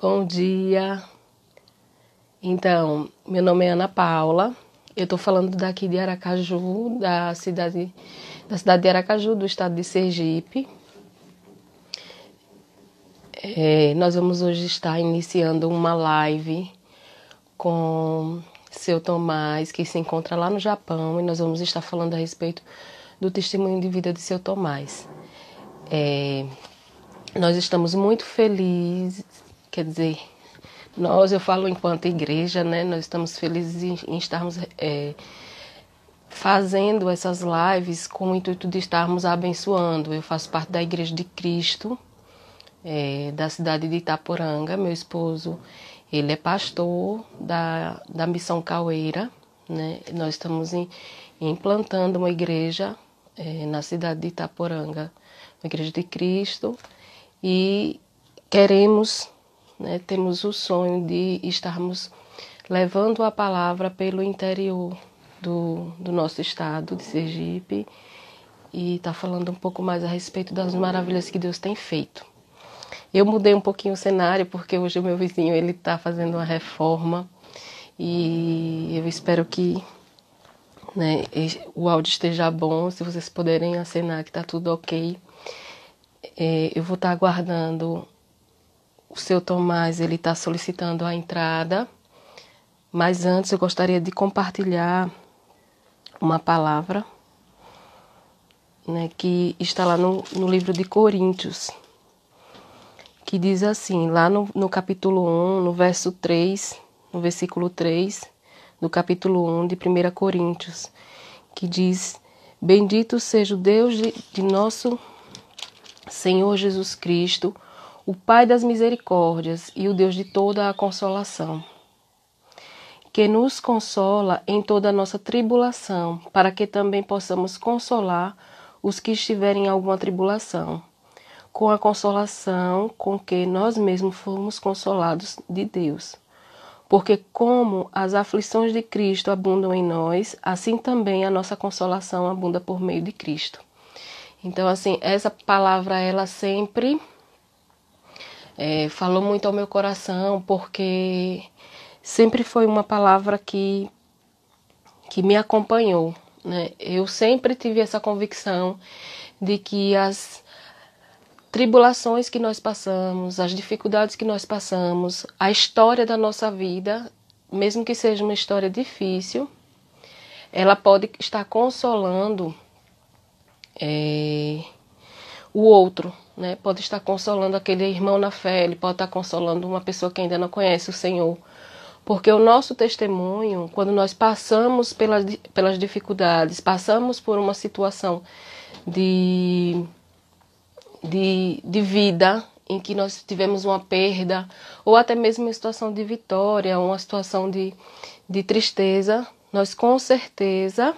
Bom dia. Então, meu nome é Ana Paula. Eu estou falando daqui de Aracaju, da cidade, da cidade de Aracaju, do estado de Sergipe. É, nós vamos hoje estar iniciando uma live com seu Tomás, que se encontra lá no Japão, e nós vamos estar falando a respeito do testemunho de vida de seu Tomás. É, nós estamos muito felizes, quer dizer, nós, eu falo enquanto igreja, né? Nós estamos felizes em, estarmos é, fazendo essas lives com o intuito de estarmos abençoando. Eu faço parte da Igreja de Cristo, é, da cidade de Itaporanga. Meu esposo, ele é pastor da, da Missão Caueira, né? Nós estamos em, implantando uma igreja é, na cidade de Itaporanga, uma Igreja de Cristo, e queremos né, temos o sonho de estarmos levando a palavra pelo interior do, do nosso estado de Sergipe e estar tá falando um pouco mais a respeito das maravilhas que Deus tem feito. Eu mudei um pouquinho o cenário porque hoje o meu vizinho ele está fazendo uma reforma e eu espero que né, o áudio esteja bom, se vocês puderem acenar que está tudo ok. É, eu vou estar tá aguardando o seu Tomás ele está solicitando a entrada, mas antes eu gostaria de compartilhar uma palavra né, que está lá no, no livro de Coríntios, que diz assim, lá no, no capítulo 1, no verso 3, no versículo 3, do capítulo 1 de 1 Coríntios, que diz: Bendito seja o Deus de, de nosso Senhor Jesus Cristo o Pai das misericórdias e o Deus de toda a consolação, que nos consola em toda a nossa tribulação, para que também possamos consolar os que estiverem em alguma tribulação, com a consolação com que nós mesmos fomos consolados de Deus. Porque, como as aflições de Cristo abundam em nós, assim também a nossa consolação abunda por meio de Cristo. Então, assim, essa palavra, ela sempre é, falou muito ao meu coração, porque sempre foi uma palavra que, que me acompanhou. Né? Eu sempre tive essa convicção de que as tribulações que nós passamos, as dificuldades que nós passamos, a história da nossa vida, mesmo que seja uma história difícil, ela pode estar consolando é, o outro, né? Pode estar consolando aquele irmão na fé, ele pode estar consolando uma pessoa que ainda não conhece o Senhor. Porque o nosso testemunho, quando nós passamos pelas, pelas dificuldades, passamos por uma situação de, de, de vida em que nós tivemos uma perda, ou até mesmo uma situação de vitória, uma situação de, de tristeza, nós com certeza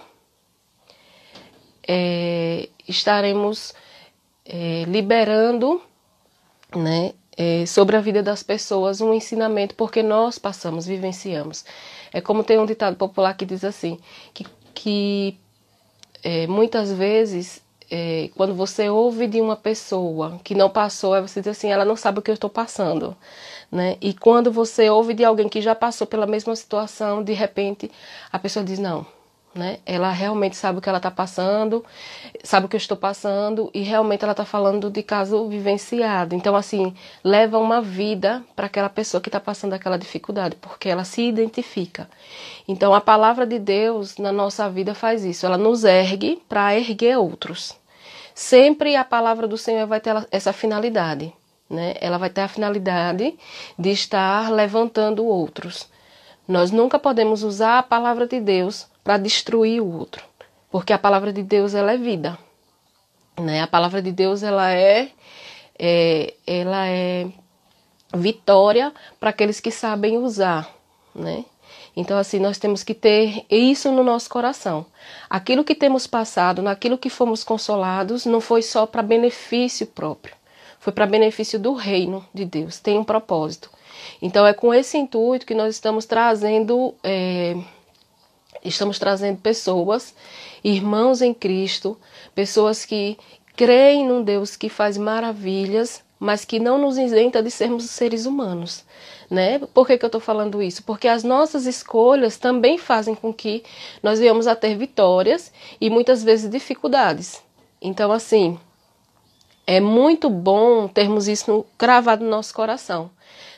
é, estaremos é, liberando né, é, sobre a vida das pessoas um ensinamento, porque nós passamos, vivenciamos. É como tem um ditado popular que diz assim, que, que é, muitas vezes é, quando você ouve de uma pessoa que não passou, você diz assim, ela não sabe o que eu estou passando. Né? E quando você ouve de alguém que já passou pela mesma situação, de repente a pessoa diz, não, né? Ela realmente sabe o que ela está passando, sabe o que eu estou passando e realmente ela está falando de caso vivenciado. Então, assim, leva uma vida para aquela pessoa que está passando aquela dificuldade, porque ela se identifica. Então, a palavra de Deus na nossa vida faz isso, ela nos ergue para erguer outros. Sempre a palavra do Senhor vai ter essa finalidade, né? Ela vai ter a finalidade de estar levantando outros. Nós nunca podemos usar a palavra de Deus para destruir o outro, porque a palavra de Deus ela é vida, né? A palavra de Deus ela é, é ela é vitória para aqueles que sabem usar, né? Então, assim, nós temos que ter isso no nosso coração. Aquilo que temos passado, naquilo que fomos consolados, não foi só para benefício próprio, foi para benefício do reino de Deus, tem um propósito. Então, é com esse intuito que nós estamos trazendo é, estamos trazendo pessoas, irmãos em Cristo, pessoas que creem num Deus que faz maravilhas, mas que não nos isenta de sermos seres humanos. Né? Por que, que eu estou falando isso? Porque as nossas escolhas também fazem com que nós venhamos a ter vitórias e muitas vezes dificuldades. Então, assim, é muito bom termos isso gravado no nosso coração.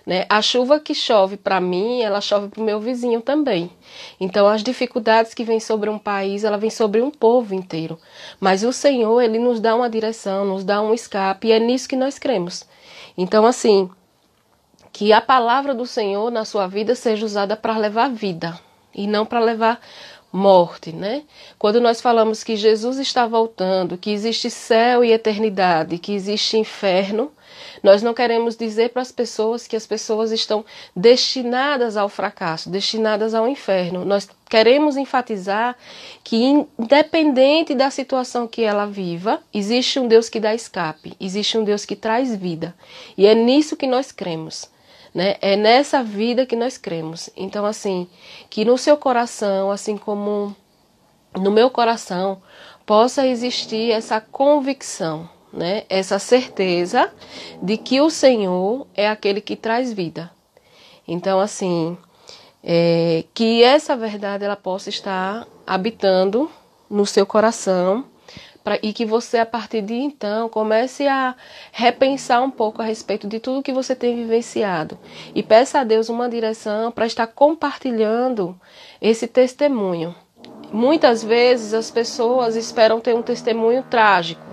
Né? A chuva que chove para mim, ela chove para o meu vizinho também. Então, as dificuldades que vêm sobre um país, ela vem sobre um povo inteiro. Mas o Senhor, ele nos dá uma direção, nos dá um escape, e é nisso que nós cremos. Então, assim, que a palavra do Senhor na sua vida seja usada para levar vida e não para levar morte, né? Quando nós falamos que Jesus está voltando, que existe céu e eternidade, que existe inferno, nós não queremos dizer para as pessoas que as pessoas estão destinadas ao fracasso, destinadas ao inferno. Nós queremos enfatizar que, independente da situação que ela viva, existe um Deus que dá escape, existe um Deus que traz vida. E é nisso que nós cremos. Né? É nessa vida que nós cremos. Então, assim, que no seu coração, assim como no meu coração, possa existir essa convicção, né? Essa certeza de que o Senhor é aquele que traz vida. Então, assim, é, que essa verdade ela possa estar habitando no seu coração pra, e que você, a partir de então, comece a repensar um pouco a respeito de tudo que você tem vivenciado e peça a Deus uma direção para estar compartilhando esse testemunho. Muitas vezes as pessoas esperam ter um testemunho trágico,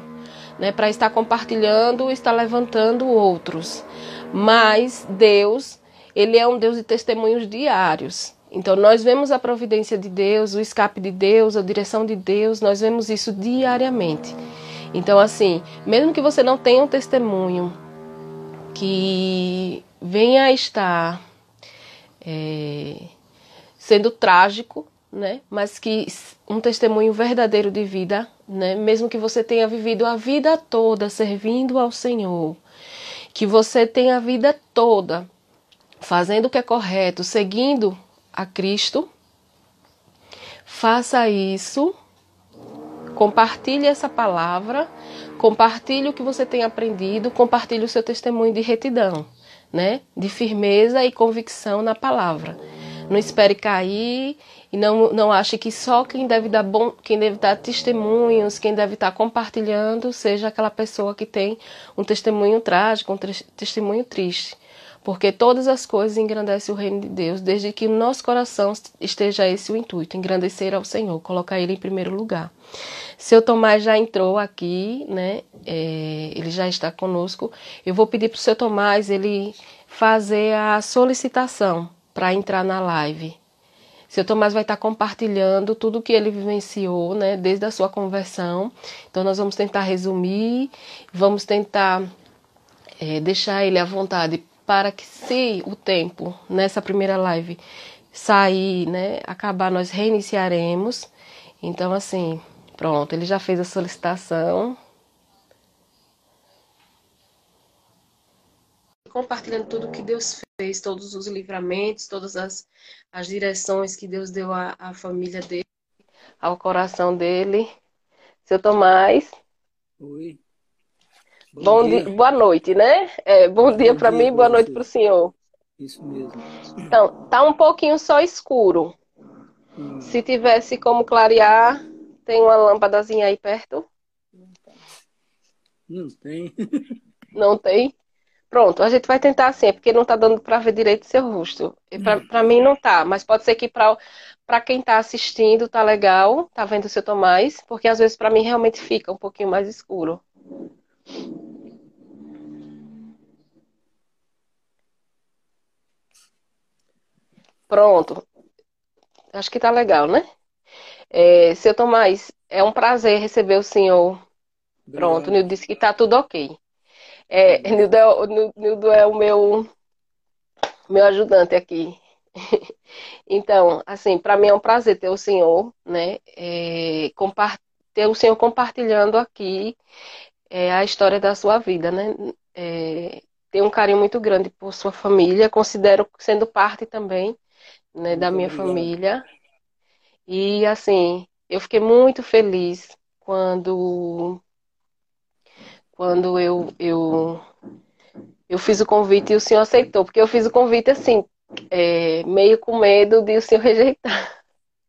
né, para estar compartilhando, estar levantando outros. Mas Deus, ele é um Deus de testemunhos diários. Então, nós vemos a providência de Deus, o escape de Deus, a direção de Deus, nós vemos isso diariamente. Então, assim, mesmo que você não tenha um testemunho que venha a estar é, sendo trágico, né? Mas que um testemunho verdadeiro de vida, né? Mesmo que você tenha vivido a vida toda servindo ao Senhor, que você tenha a vida toda fazendo o que é correto, seguindo a Cristo, faça isso, compartilhe essa palavra, compartilhe o que você tem aprendido, compartilhe o seu testemunho de retidão, né? De firmeza e convicção na palavra. Não espere cair e não, não ache que só quem deve dar bom, quem deve dar testemunhos, quem deve estar compartilhando, seja aquela pessoa que tem um testemunho trágico, um testemunho triste porque todas as coisas engrandecem o reino de Deus, desde que no nosso coração esteja esse o intuito, engrandecer ao Senhor, colocar Ele em primeiro lugar. Seu Tomás já entrou aqui, né? É, ele já está conosco. Eu vou pedir para o seu Tomás ele fazer a solicitação para entrar na live. Seu Tomás vai estar compartilhando tudo o que ele vivenciou, né, desde a sua conversão. Então, nós vamos tentar resumir, vamos tentar é, deixar ele à vontade para que se o tempo nessa primeira live sair, né, acabar, nós reiniciaremos. Então, assim, pronto, ele já fez a solicitação. Compartilhando tudo que Deus fez, todos os livramentos, todas as, as direções que Deus deu à, à família dele, ao coração dele. Seu Tomás. Oi. Bom, dia. Dia, boa noite, né? É, bom, dia para mim, boa noite para o senhor. Isso mesmo. Então, tá um pouquinho só escuro. Hum. Se tivesse como clarear, tem uma lâmpadazinha aí perto? Não tem. Não tem? Pronto, a gente vai tentar assim, é porque não tá dando para ver direito seu rosto. Para mim não tá, mas pode ser que para quem tá assistindo tá legal, tá vendo o seu Tomás, porque às vezes para mim realmente fica um pouquinho mais escuro. Pronto. Acho que tá legal, né? É, seu Tomás, é um prazer receber o senhor. Pronto, o Nildo disse que tá tudo ok. É, Nildo, é, Nildo é o meu, meu ajudante aqui. Então, assim, para mim é um prazer ter o senhor, né? É, ter o senhor compartilhando aqui é, a história da sua vida, né? É, tenho um carinho muito grande por sua família, considero sendo parte também né, da minha família. E assim, eu fiquei muito feliz quando quando eu, eu eu fiz o convite e o senhor aceitou, porque eu fiz o convite assim, é, meio com medo de o senhor rejeitar.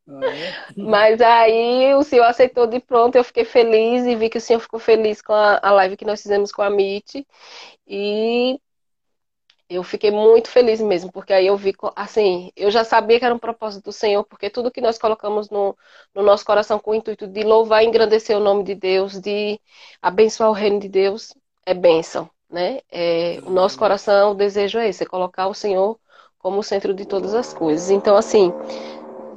Ah, é? Mas aí o senhor aceitou de pronto, eu fiquei feliz e vi que o senhor ficou feliz com a, live que nós fizemos com a MIT. E eu fiquei muito feliz mesmo, porque aí eu vi, assim, eu já sabia que era um propósito do Senhor, porque tudo que nós colocamos no, no nosso coração com o intuito de louvar e engrandecer o nome de Deus, de abençoar o reino de Deus, é bênção, né? É, o nosso coração, o desejo é esse, é colocar o Senhor como o centro de todas as coisas. Então, assim,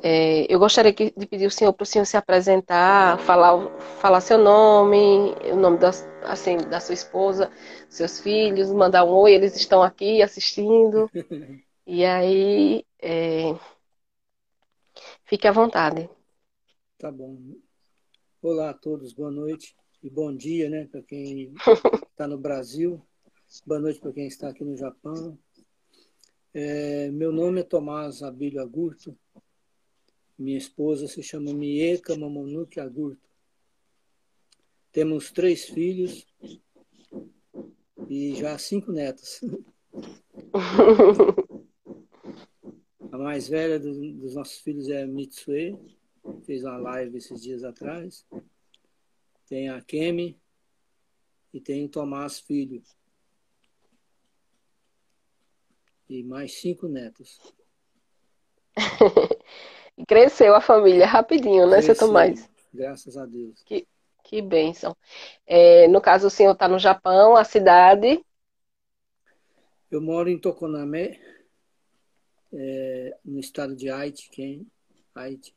é, eu gostaria de pedir ao senhor para o senhor se apresentar, falar, falar seu nome, o nome da, assim, da sua esposa, seus filhos, mandar um oi, eles estão aqui assistindo. e aí, é, fique à vontade. Tá bom. Olá a todos, boa noite e bom dia, né, para quem está no Brasil. Boa noite para quem está aqui no Japão. É, meu nome é Tomás Abílio Agurto, minha esposa se chama Mieka Mamonuke Agurto. Temos três filhos e já cinco netas. A mais velha dos nossos filhos é a Mitsue, fez uma live esses dias atrás. Tem a Kemi e tem o Tomás Filho. E mais cinco netos. E cresceu a família rapidinho, né, seu Tomás? Graças a Deus. Que, que bênção. É, no caso, o senhor está no Japão, a cidade? Eu moro em Tokoname, é, no estado de Haiti, Ken, Haiti.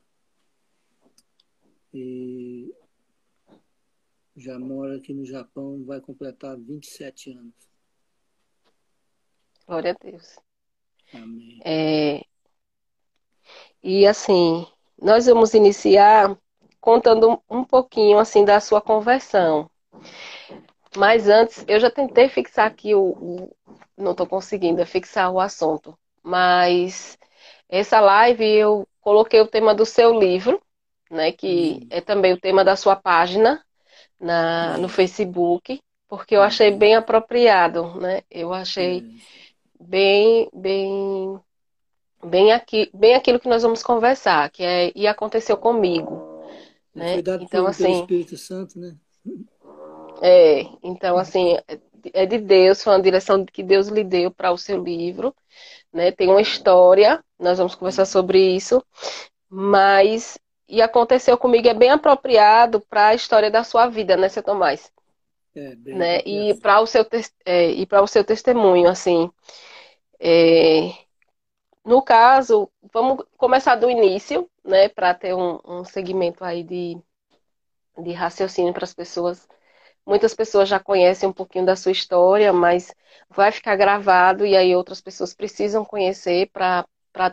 E já moro aqui no Japão, vai completar 27 anos. Glória a Deus. Amém. É, e assim, nós vamos iniciar contando um pouquinho assim da sua conversão. Mas antes, eu já tentei fixar aqui o, o não estou conseguindo fixar o assunto, mas essa live eu coloquei o tema do seu livro, né, que hum. é também o tema da sua página na, no Facebook, porque eu achei bem apropriado, né? Eu achei bem, bem bem, aqui, bem aquilo que nós vamos conversar, que é e aconteceu comigo. Né? Foi dado então, assim, pelo Espírito Santo, né? É, então assim, é de Deus, foi uma direção que Deus lhe deu para o seu livro, né? Tem uma história, nós vamos conversar sobre isso, mas e aconteceu comigo é bem apropriado para a história da sua vida, né, seu Tomás? É, bem né? E para o seu é, e para o seu testemunho, assim, é, no caso, vamos começar do início, né, para ter um, um segmento aí de, de raciocínio para as pessoas. Muitas pessoas já conhecem um pouquinho da sua história, mas vai ficar gravado e aí outras pessoas precisam conhecer para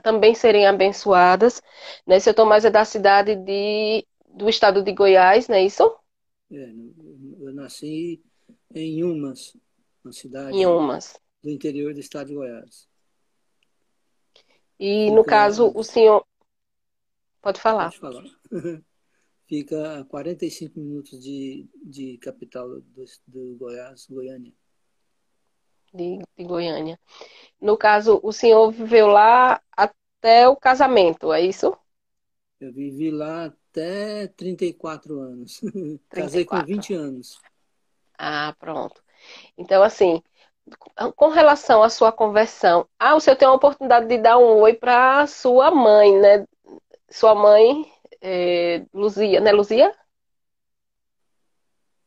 também serem abençoadas. Né? Seu Tomás é da cidade de, do estado de Goiás, não é isso? É, eu nasci em Umas, uma cidade em Umas. do interior do estado de Goiás. E no caso, o senhor. Pode falar. Pode falar. Fica a 45 minutos de, de capital do, do Goiás, Goiânia. De, de Goiânia. No caso, o senhor viveu lá até o casamento, é isso? Eu vivi lá até 34 anos. 34. Casei com 20 anos. Ah, pronto. Então, assim, com relação à sua conversão, ah, o senhor tem a oportunidade de dar um oi para sua mãe, né? Sua mãe, é, Luzia, né, Luzia?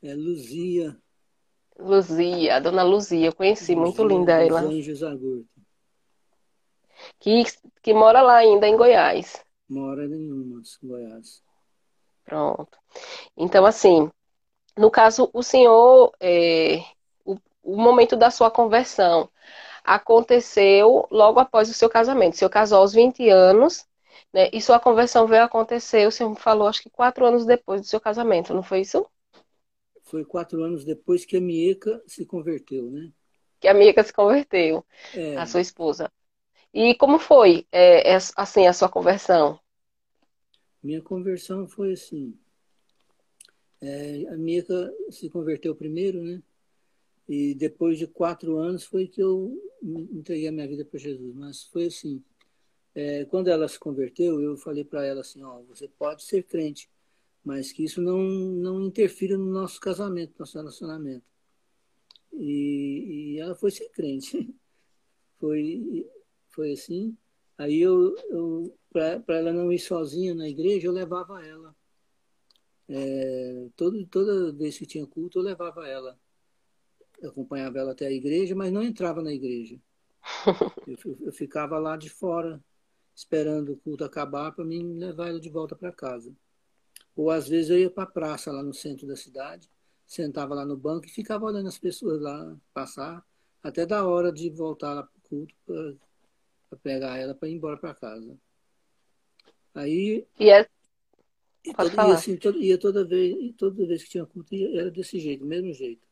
É Luzia. Luzia, a dona Luzia, eu conheci, Luzia, muito linda ela. Anjos Agurto. Que, que mora lá ainda em Goiás. Mora em Umas, Goiás. Pronto. Então, assim, no caso, o senhor é, o momento da sua conversão aconteceu logo após o seu casamento. O senhor casou aos 20 anos, né? E sua conversão veio acontecer, o senhor me falou, acho que quatro anos depois do seu casamento, não foi isso? Foi quatro anos depois que a Mieka se converteu, né? Que a Mieka se converteu, é. a sua esposa. E como foi, é, é, assim, a sua conversão? Minha conversão foi assim. É, a Mieka se converteu primeiro, né? E depois de quatro anos foi que eu entreguei a minha vida para Jesus. Mas foi assim, é, quando ela se converteu, eu falei para ela assim, ó, você pode ser crente, mas que isso não, não interfira no nosso casamento, no nosso relacionamento. E, e ela foi ser crente. Foi, foi assim. Aí eu, eu para ela não ir sozinha na igreja, eu levava ela. É, todo, toda vez que tinha culto, eu levava ela. Eu acompanhava ela até a igreja, mas não entrava na igreja. Eu, eu ficava lá de fora, esperando o culto acabar para mim levar ela de volta para casa. Ou às vezes eu ia para a praça lá no centro da cidade, sentava lá no banco e ficava olhando as pessoas lá passar, até da hora de voltar lá para o culto para pegar ela para ir embora para casa. Aí. E é... E, Pode falar. E assim, toda, ia toda vez, toda vez que tinha culto, ia, era desse jeito, do mesmo jeito.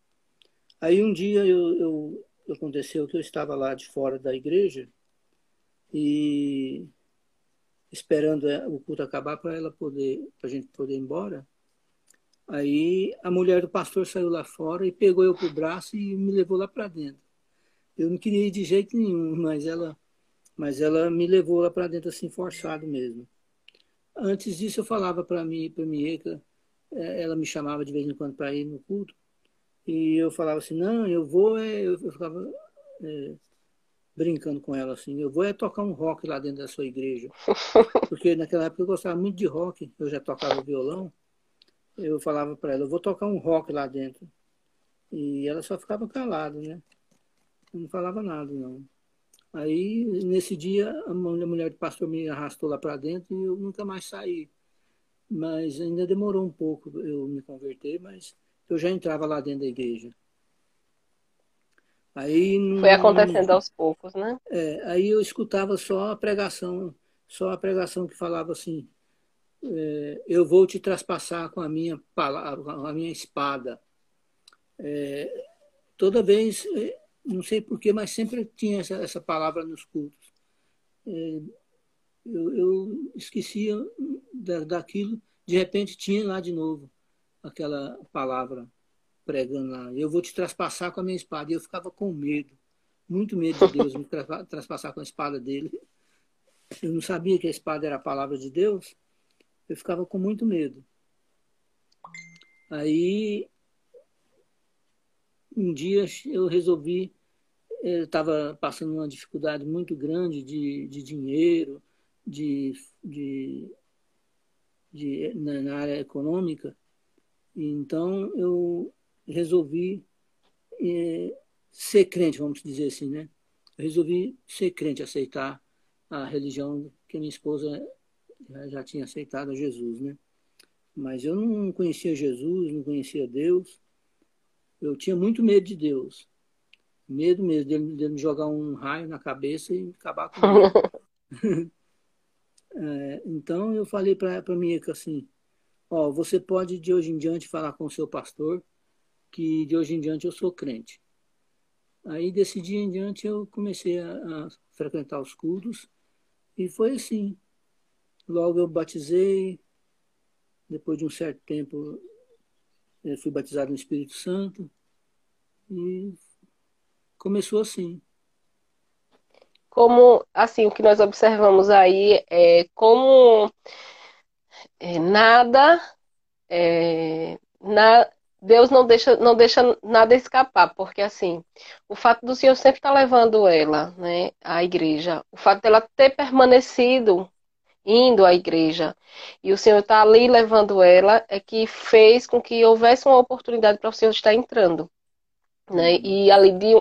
Aí um dia eu, eu, aconteceu que eu estava lá de fora da igreja e esperando é, o culto acabar para ela poder, para a gente poder ir embora. Aí a mulher do pastor saiu lá fora e pegou eu pro braço e me levou lá para dentro. Eu não queria ir de jeito nenhum, mas ela, mas ela me levou lá para dentro assim forçado mesmo. Antes disso eu falava para mim, para Mieca, é, ela me chamava de vez em quando para ir no culto e eu falava assim, não, eu vou, é, eu ficava é, brincando com ela assim, eu vou é tocar um rock lá dentro da sua igreja. Porque naquela época eu gostava muito de rock, eu já tocava violão. Eu falava para ela, eu vou tocar um rock lá dentro. E ela só ficava calada, né? Eu não falava nada, não. Aí, nesse dia, a mulher do pastor me arrastou lá para dentro e eu nunca mais saí. Mas ainda demorou um pouco eu me converter, mas eu já entrava lá dentro da igreja. Aí Foi acontecendo aos poucos, né? É, aí eu escutava só a pregação, só a pregação que falava assim: é, eu vou te traspassar com a minha palavra, com a minha espada. É, toda vez, é, não sei porquê, mas sempre tinha essa, essa palavra nos cultos. É, eu, eu esquecia da, daquilo, de repente tinha lá de novo aquela palavra pregando lá. Eu vou te traspassar com a minha espada. E eu ficava com medo, muito medo de Deus me traspassar com a espada dele. Eu não sabia que a espada era a palavra de Deus. Eu ficava com muito medo. Aí, um dia eu resolvi, eu estava passando uma dificuldade muito grande de, de dinheiro, de, de, de na área econômica. Então, eu resolvi é, ser crente, vamos dizer assim, né? Eu resolvi ser crente, aceitar a religião que minha esposa já tinha aceitado, a Jesus, né? Mas eu não conhecia Jesus, não conhecia Deus. Eu tinha muito medo de Deus. Medo mesmo dele, dele me jogar um raio na cabeça e acabar comigo. é, então eu falei para a minha assim, ó, você pode de hoje em diante falar com o seu pastor que de hoje em diante eu sou crente. Aí, desse dia em diante, eu comecei a, a frequentar os cultos e foi assim. Logo eu batizei, depois de um certo tempo fui batizado no Espírito Santo e começou assim. Como, assim, o que nós observamos aí é como é, nada, é, na, Deus não deixa, não deixa nada escapar, porque assim, o fato do Senhor sempre estar tá levando ela, né, à igreja, o fato dela ter permanecido indo à igreja, e o Senhor estar tá ali levando ela, é que fez com que houvesse uma oportunidade para o Senhor estar entrando. Né? E ali de,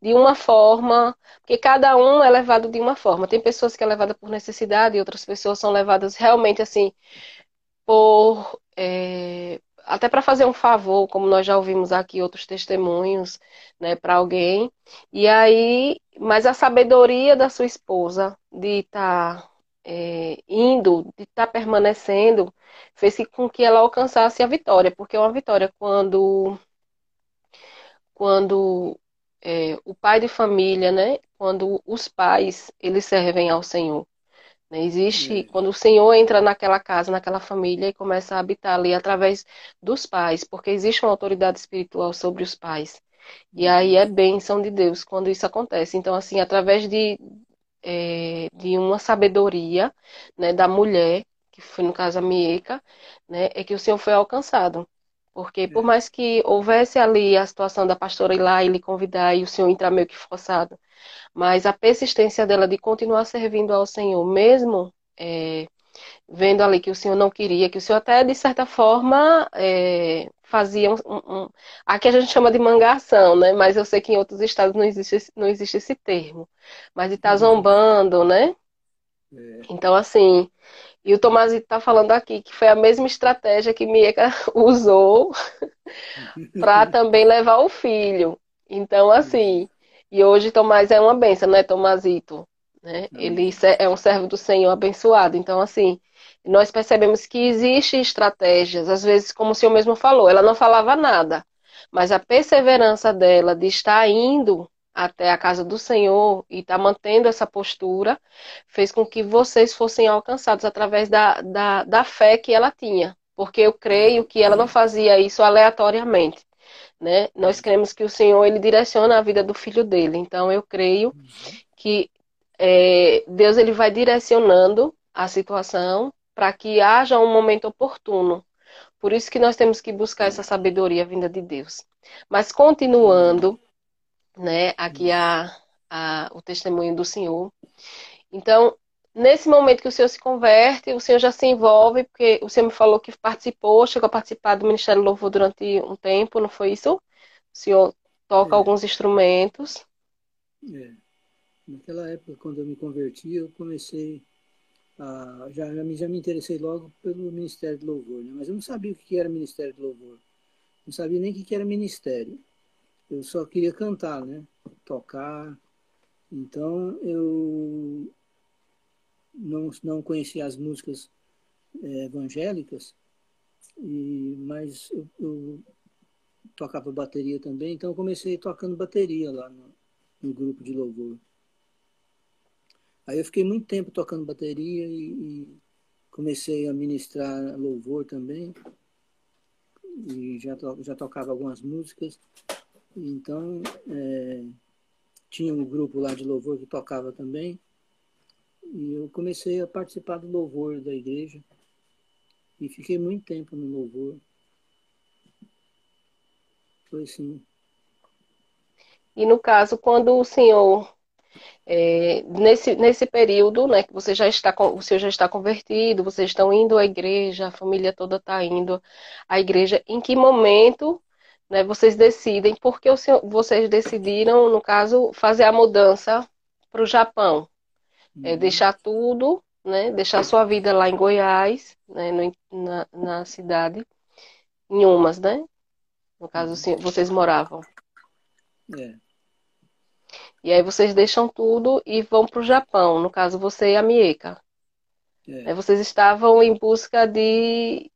de uma forma, porque cada um é levado de uma forma. Tem pessoas que é levada por necessidade e outras pessoas são levadas realmente assim por é, até para fazer um favor, como nós já ouvimos aqui outros testemunhos, né, para alguém. E aí, mas a sabedoria da sua esposa de estar tá, é, indo, de estar tá permanecendo, fez com que ela alcançasse a vitória, porque é uma vitória quando quando é, o pai de família, né, quando os pais eles servem ao Senhor. Né? Existe, é. quando o Senhor entra naquela casa, naquela família e começa a habitar ali através dos pais, porque existe uma autoridade espiritual sobre os pais. E aí é bênção de Deus quando isso acontece. Então, assim, através de, é, de uma sabedoria né, da mulher, que foi no caso a Mieca, né, é que o Senhor foi alcançado. Porque por é. mais que houvesse ali a situação da pastora ir lá e lhe convidar e o Senhor entrar meio que forçado, mas a persistência dela de continuar servindo ao Senhor, mesmo é, vendo ali que o Senhor não queria, que o Senhor até de certa forma é, fazia um, um, aqui a gente chama de mangação, né? Mas eu sei que em outros estados não existe, não existe esse termo. Mas de estar tá uhum. zombando, né? É. Então, assim, e o Tomazito está falando aqui que foi a mesma estratégia que Mieka usou para também levar o filho. Então, assim, e hoje Tomás é uma benção, né, Tomazito? Né? Ele é um servo do Senhor abençoado. Então, assim, nós percebemos que existem estratégias, às vezes, como o senhor mesmo falou, ela não falava nada, mas a perseverança dela de estar indo até a casa do Senhor e estar tá mantendo essa postura fez com que vocês fossem alcançados através da, da, da fé que ela tinha. Porque eu creio que ela não fazia isso aleatoriamente. Né? Nós cremos que o Senhor ele direciona a vida do filho dele. Então eu creio que é, Deus ele vai direcionando a situação para que haja um momento oportuno. Por isso que nós temos que buscar essa sabedoria vinda de Deus. Mas continuando, né, aqui a, a, o testemunho do Senhor. Então, nesse momento que o Senhor se converte, o Senhor já se envolve, porque o Senhor me falou que participou, chegou a participar do Ministério Louvor durante um tempo, não foi isso? O Senhor toca é. alguns instrumentos. É. Naquela época, quando eu me converti, eu comecei a. Já, já, me, já me interessei logo pelo Ministério do Louvor, né? mas eu não sabia o que era Ministério do Louvor. Não sabia nem o que era ministério. Eu só queria cantar, né? Tocar. Então eu não, não conhecia as músicas é, evangélicas, e, mas eu, eu, tocava bateria também, então eu comecei tocando bateria lá no, no, grupo de louvor. Aí eu fiquei muito tempo tocando bateria e, e comecei a ministrar louvor também, e já, to, já tocava algumas músicas. Então, é, tinha um grupo lá de louvor que tocava também. E eu comecei a participar do louvor da igreja. E fiquei muito tempo no louvor. Foi assim. E no caso, quando o senhor, é, nesse, nesse período, né, que você já está, o senhor já está convertido, vocês estão indo à igreja, a família toda está indo à igreja, em que momento né, vocês decidem, porque vocês decidiram, no caso, fazer a mudança para o Japão. É, uhum. É, deixar tudo, né, deixar sua vida lá em Goiás, né, no, na, na cidade, em Umas, né? No caso, assim, vocês moravam. É. E aí vocês deixam tudo e vão para o Japão, no caso você e a Mieka. É. Vocês estavam em busca de,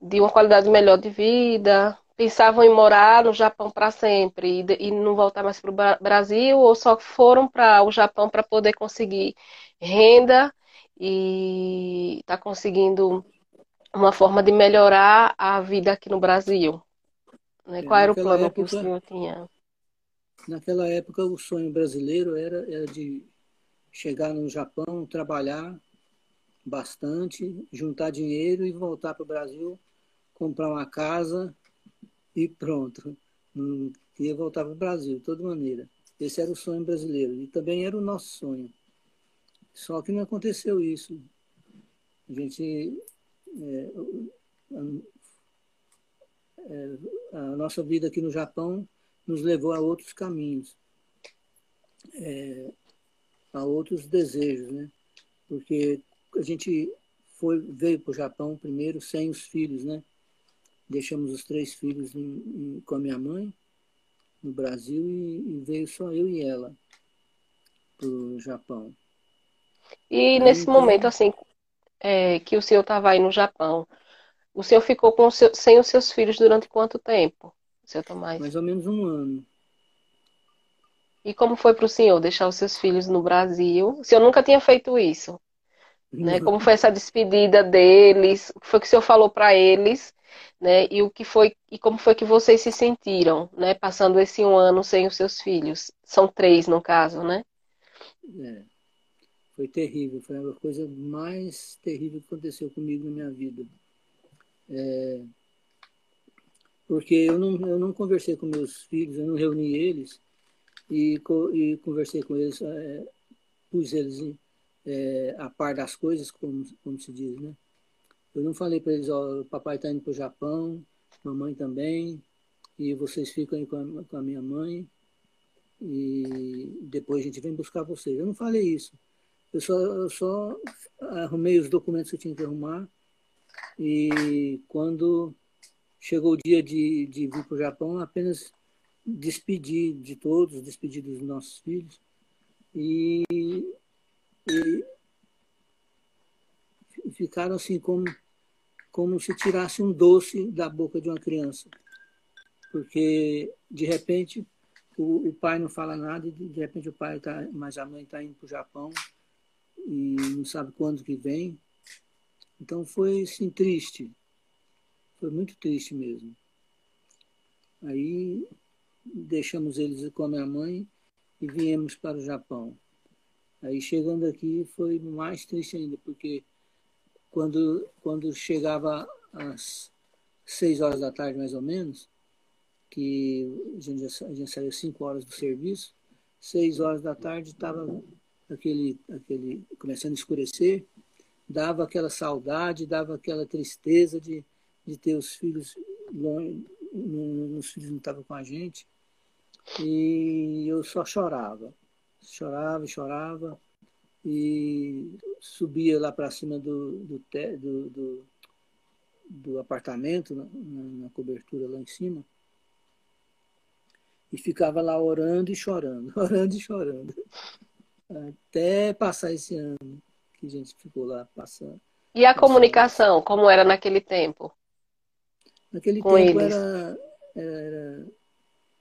de uma qualidade melhor de vida, pensavam em morar no Japão para sempre e, e, não voltar mais para o Brasil ou só foram para o Japão para poder conseguir renda e tá conseguindo uma forma de melhorar a vida aqui no Brasil? Né? Qual era o plano época, que o senhor tinha? Naquela época, o sonho brasileiro era, era de chegar no Japão, trabalhar bastante, juntar dinheiro e voltar para o Brasil, comprar uma casa e pronto. Não queria voltar para o Brasil, de toda maneira. Esse era o sonho brasileiro e também era o nosso sonho. Só que não aconteceu isso. A gente. É, a, é, a, nossa vida aqui no Japão nos levou a outros caminhos, é, a outros desejos, né? Porque a gente foi, veio para o Japão primeiro sem os filhos, né? Deixamos os três filhos em, em, com a minha mãe no Brasil e, e veio só eu e ela para o Japão. E aí, nesse então, momento, assim, é, que o senhor estava aí no Japão, o senhor ficou com seu, sem os seus filhos durante quanto tempo, seu Tomás? Mais ou menos um ano. E como foi para o senhor deixar os seus filhos no Brasil? O senhor nunca tinha feito isso? Né? Como foi essa despedida deles? O que foi que o senhor falou para eles? Né? E o que foi e como foi que vocês se sentiram, né? Passando esse um ano sem os seus filhos? São três no caso, né? É, foi terrível. Foi a coisa mais terrível que aconteceu comigo na minha vida. É, porque eu não, eu não conversei com meus filhos, eu não reuni eles e, e conversei com eles, é, pus eles é, a par das coisas, como, como se diz, né? Eu não falei para eles, ó, papai está indo para o Japão, mamãe também, e vocês ficam aí com a, com a, minha mãe, e depois a gente vem buscar vocês. Eu não falei isso. Eu só, eu só arrumei os documentos que eu tinha que arrumar, e quando chegou o dia de, de vir para o Japão, apenas despedi de todos, despedi dos nossos filhos, e, e ficaram assim como como se tirasse um doce da boca de uma criança. Porque, de repente, o, o pai não fala nada e, de repente, o pai tá, mas a mãe está indo para o Japão e não sabe quando que vem. Então, foi, assim, triste. Foi muito triste mesmo. Aí, deixamos eles com a minha mãe e viemos para o Japão. Aí, chegando aqui, foi mais triste ainda, porque quando, quando chegava às seis horas da tarde, mais ou menos, que a gente, a gente saiu cinco horas do serviço, seis horas da tarde estava aquele, aquele começando a escurecer, dava aquela saudade, dava aquela tristeza de, de ter os filhos longe, os filhos não estavam com a gente, e eu só chorava, chorava chorava, e subia lá para cima do, do, do, do, do apartamento, na, na, cobertura lá em cima, e ficava lá orando e chorando, orando e chorando, até passar esse ano que a gente ficou lá passando. E a comunicação, como era naquele tempo? Naquele Com tempo era, era,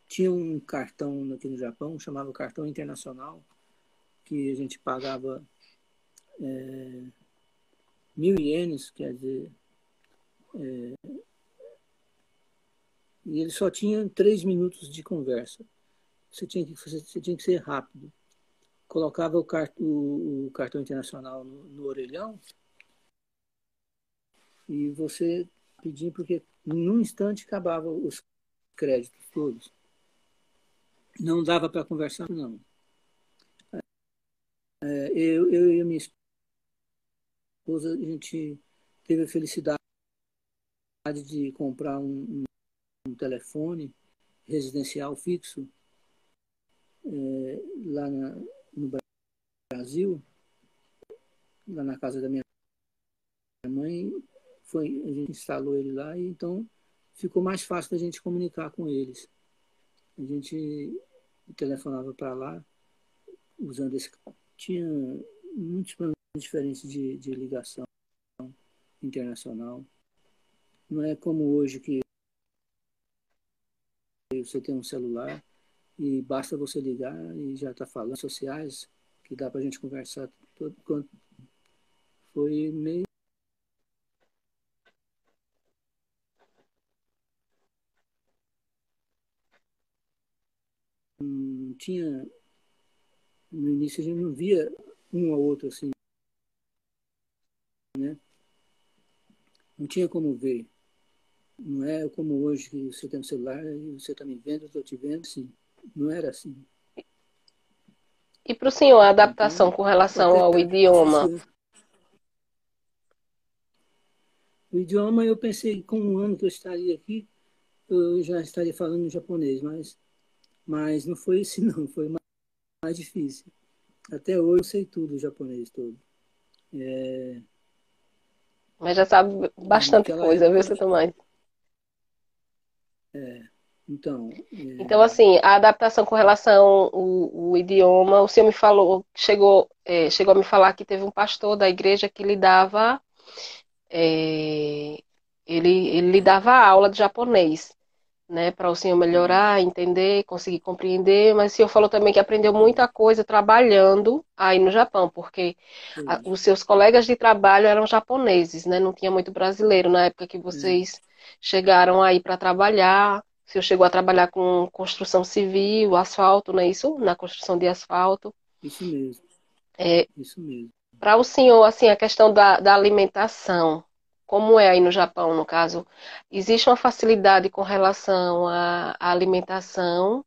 tinha um cartão aqui no Japão, chamava cartão internacional, que a gente pagava é, mil ienes, quer dizer, é, e ele só tinha três minutos de conversa. Você tinha que, você tinha que ser rápido. Colocava o, cart, o, o cartão internacional no, no orelhão e você pedia, porque num instante acabava os créditos todos. Não dava para conversar, não. É, eu, eu e a minha esposa, a gente teve a felicidade de comprar um, um telefone residencial fixo é, lá na, no Brasil, lá na casa da minha mãe, foi, a gente instalou ele lá e então ficou mais fácil da gente comunicar com eles. A gente telefonava para lá usando esse tinha muitos planos diferentes de, de ligação internacional. Não é como hoje que você tem um celular e basta você ligar e já está falando sociais que dá para a gente conversar todo quanto foi meio não tinha início a gente não via um ao outro assim, né? Não tinha como ver. Não é como hoje que você tem um celular e você está me vendo, eu estou te vendo, sim. Não era assim. E para o senhor, a adaptação então, com relação ao idioma? O idioma, eu pensei, com um ano que eu estaria aqui, eu já estaria falando japonês, mas, mas não foi isso, não. Foi mais mais difícil. Até hoje eu sei tudo o japonês todo. É... Mas já sabe bastante Naquela coisa, época... viu, seu Tomás? É, então. É... Então, assim, a adaptação com relação ao, idioma, o senhor me falou, chegou, é, chegou a me falar que teve um pastor da igreja que lhe dava. É, ele, ele lhe dava aula de japonês. Né, para o senhor melhorar, entender, conseguir compreender, mas o senhor falou também que aprendeu muita coisa trabalhando aí no Japão, porque a, os seus colegas de trabalho eram japoneses, né, não tinha muito brasileiro na época que vocês chegaram aí para trabalhar. O senhor chegou a trabalhar com construção civil, asfalto, não é isso? Na construção de asfalto. Isso mesmo. É, isso mesmo. Para o senhor, assim, a questão da, da alimentação, como é aí no Japão, no caso, existe uma facilidade com relação à, à alimentação,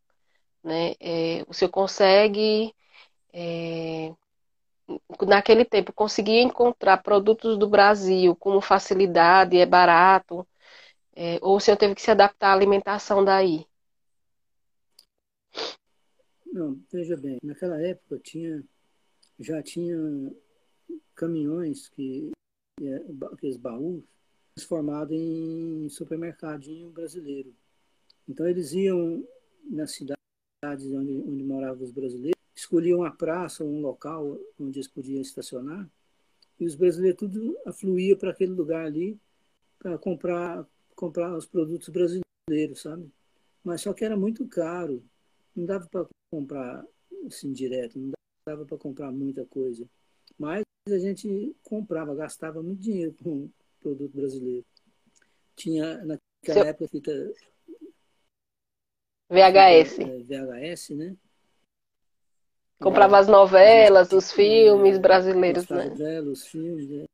né? É, o senhor consegue, é, naquele tempo, conseguir encontrar produtos do Brasil com facilidade, é barato, é, ou o senhor teve que se adaptar à alimentação daí? Não, veja bem, naquela época tinha, já tinha caminhões que aqueles baús, transformados em supermercadinho brasileiro. Então eles iam nas cidades onde, onde moravam os brasileiros, escolhiam a praça ou um local onde eles podiam estacionar, e os brasileiros tudo afluía para aquele lugar ali para comprar, comprar os produtos brasileiros, sabe? Mas só que era muito caro, não dava para comprar assim direto, não dava para comprar muita coisa. Mas a gente comprava, gastava muito dinheiro com produto brasileiro. Tinha naquela Seu... época fita VHS. É, VHS, né? Comprava as novelas, os filmes brasileiros, né? Novelas, os filmes.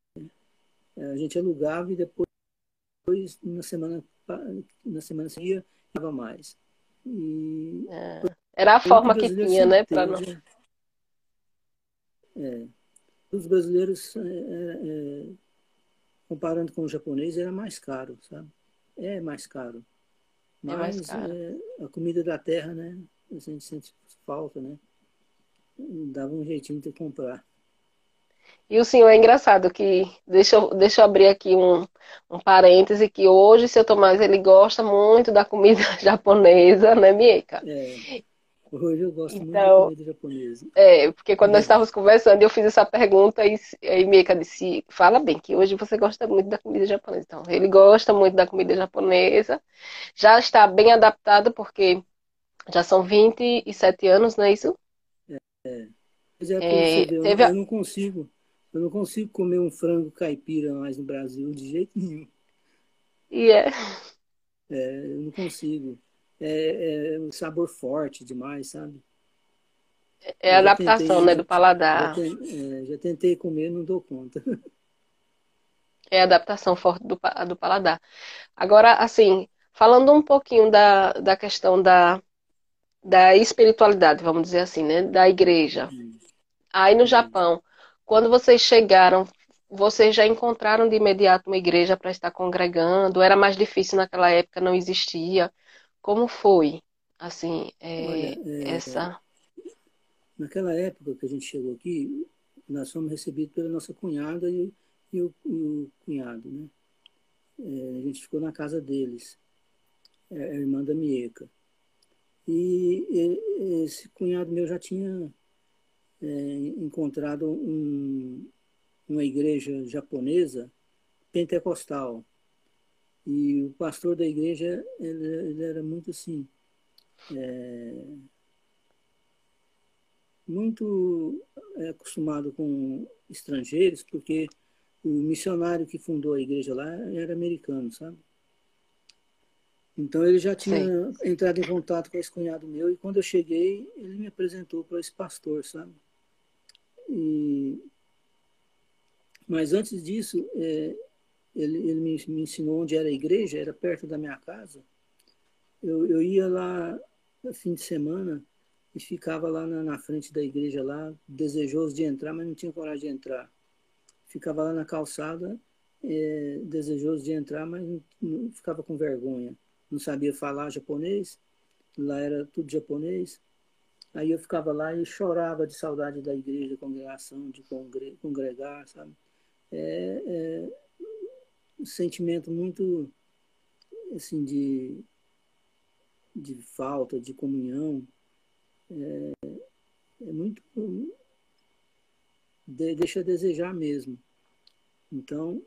É. A gente alugava e depois, depois na semana na semana seguinte ia mais. E, é. Era a forma que tinha, né? Não... É os brasileiros, é, é, comparando com o japonês, era mais caro, sabe? É mais caro. Mas é mais caro. A comida da terra, né? A gente sente falta, né? Dava um jeitinho de comprar. E o senhor é engraçado que, deixa eu, deixa eu abrir aqui um, um parêntese, que hoje seu Tomás ele gosta muito da comida japonesa, né, Mieka? É. Hoje eu gosto então, muito da comida japonesa. É, porque quando nós estávamos conversando, eu fiz essa pergunta e aí Mika disse, fala bem, que hoje você gosta muito da comida japonesa. Então, ele gosta muito da comida japonesa, já está bem adaptado, porque já são 27 anos, não é isso? É, é. Mas é, é eu, teve... eu não consigo, eu não consigo comer um frango caipira mais no Brasil de jeito nenhum. E é. É, eu não consigo é, é um sabor forte demais, sabe? É a adaptação, tentei, né, do paladar. Já, é, já, tentei comer, não dou conta. É a adaptação forte do, do paladar. Agora, assim, falando um pouquinho da, da questão da, da espiritualidade, vamos dizer assim, né, da igreja. Hum. Aí no Japão, quando vocês chegaram, vocês já encontraram de imediato uma igreja para estar congregando? Era mais difícil naquela época, não existia? Como foi, assim, é, Olha, é, essa... Naquela época que a gente chegou aqui, nós fomos recebidos pela nossa cunhada e, e, o, e o, cunhado, né? É, a gente ficou na casa deles, é, a irmã da Mieca. E, e esse cunhado meu já tinha é, encontrado um, uma igreja japonesa pentecostal, e o pastor da igreja, ele, ele era muito assim, é, muito é, acostumado com estrangeiros, porque o missionário que fundou a igreja lá era americano, sabe? Então ele já tinha Sim. entrado em contato com esse cunhado meu e quando eu cheguei, ele me apresentou para esse pastor, sabe? E... Mas antes disso, é, ele, ele me, me, ensinou onde era a igreja, era perto da minha casa. Eu, eu ia lá no fim de semana e ficava lá na, na, frente da igreja lá, desejoso de entrar, mas não tinha coragem de entrar. Ficava lá na calçada, é, desejoso de entrar, mas não, não, ficava com vergonha. Não sabia falar japonês, lá era tudo japonês. Aí eu ficava lá e chorava de saudade da igreja, congregação, de congre congregar, sabe? É, é, sentimento muito assim de, de falta, de comunhão. É, é muito. De, deixa a desejar mesmo. Então,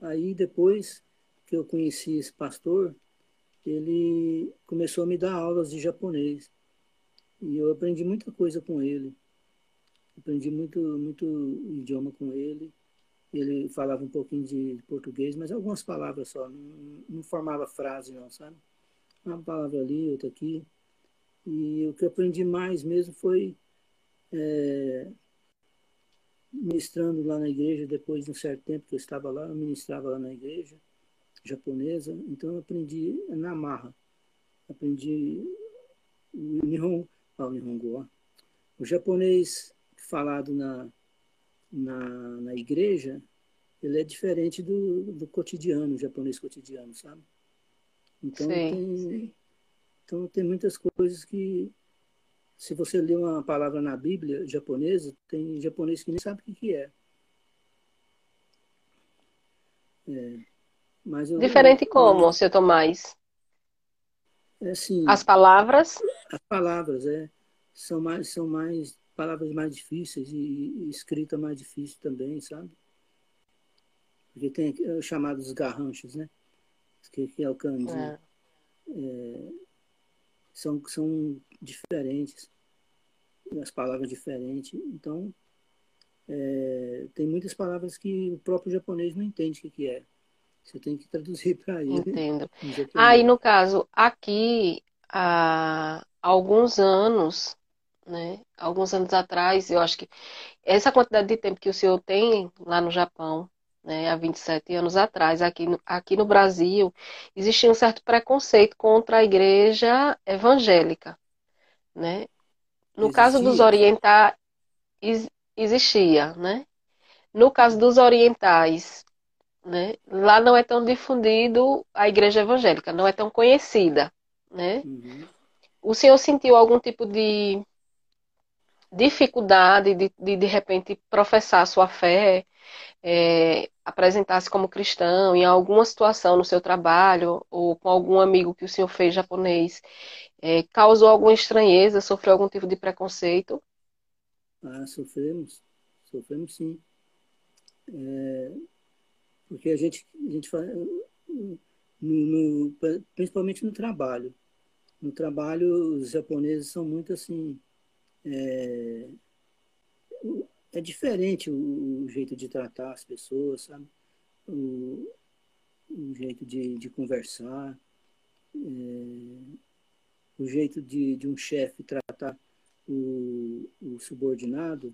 aí depois que eu conheci esse pastor, ele começou a me dar aulas de japonês. E eu aprendi muita coisa com ele. Aprendi muito, muito idioma com ele. Ele falava um pouquinho de português, mas algumas palavras só. Não, não formava frase, não, sabe? Uma palavra ali, outra aqui. E o que eu aprendi mais mesmo foi é, ministrando lá na igreja, depois de um certo tempo que eu estava lá, eu ministrava lá na igreja japonesa, então eu aprendi na marra. Aprendi o Nihon, ah, o Nihongo, ó. o japonês falado na, na, na igreja, ele é diferente do, do cotidiano, o japonês cotidiano, sabe? Então sim, tem, sim. então tem muitas coisas que se você lê uma palavra na Bíblia japonesa, tem japonês que nem sabe o que, é. é mas eu, Diferente eu, como, eu, seu Tomás? É assim, as palavras? As palavras, é. São mais, são mais palavras mais difíceis e, escrita mais difícil também, sabe? Porque tem os chamados garranchos, né? Que, que é o kanji. É. É, são, são diferentes, as palavras diferentes. Então, é, tem muitas palavras que o próprio japonês não entende o que, que é. Você tem que traduzir para ele. Entendo. Aí, ah, no caso, aqui, há alguns anos, né? Alguns anos atrás, eu acho que essa quantidade de tempo que o senhor tem lá no Japão, né, há 27 anos atrás, aqui no, aqui no Brasil, existia um certo preconceito contra a igreja evangélica. Né? No existia. caso dos orientais, existia. Né? No caso dos orientais, né, lá não é tão difundido a igreja evangélica, não é tão conhecida. Né? Uhum. O senhor sentiu algum tipo de dificuldade de, de, de repente, professar a sua fé? é, apresentar-se como cristão em alguma situação no seu trabalho ou com algum amigo que o senhor fez japonês, é, causou alguma estranheza, sofreu algum tipo de preconceito? Ah, sofremos, sofremos sim. É, porque a gente, a gente faz, no, no, principalmente no trabalho. No trabalho, os japoneses são muito assim. É, é diferente o, o, jeito de tratar as pessoas, sabe? O, o jeito de, de conversar, é, o jeito de, de um chefe tratar o, o, subordinado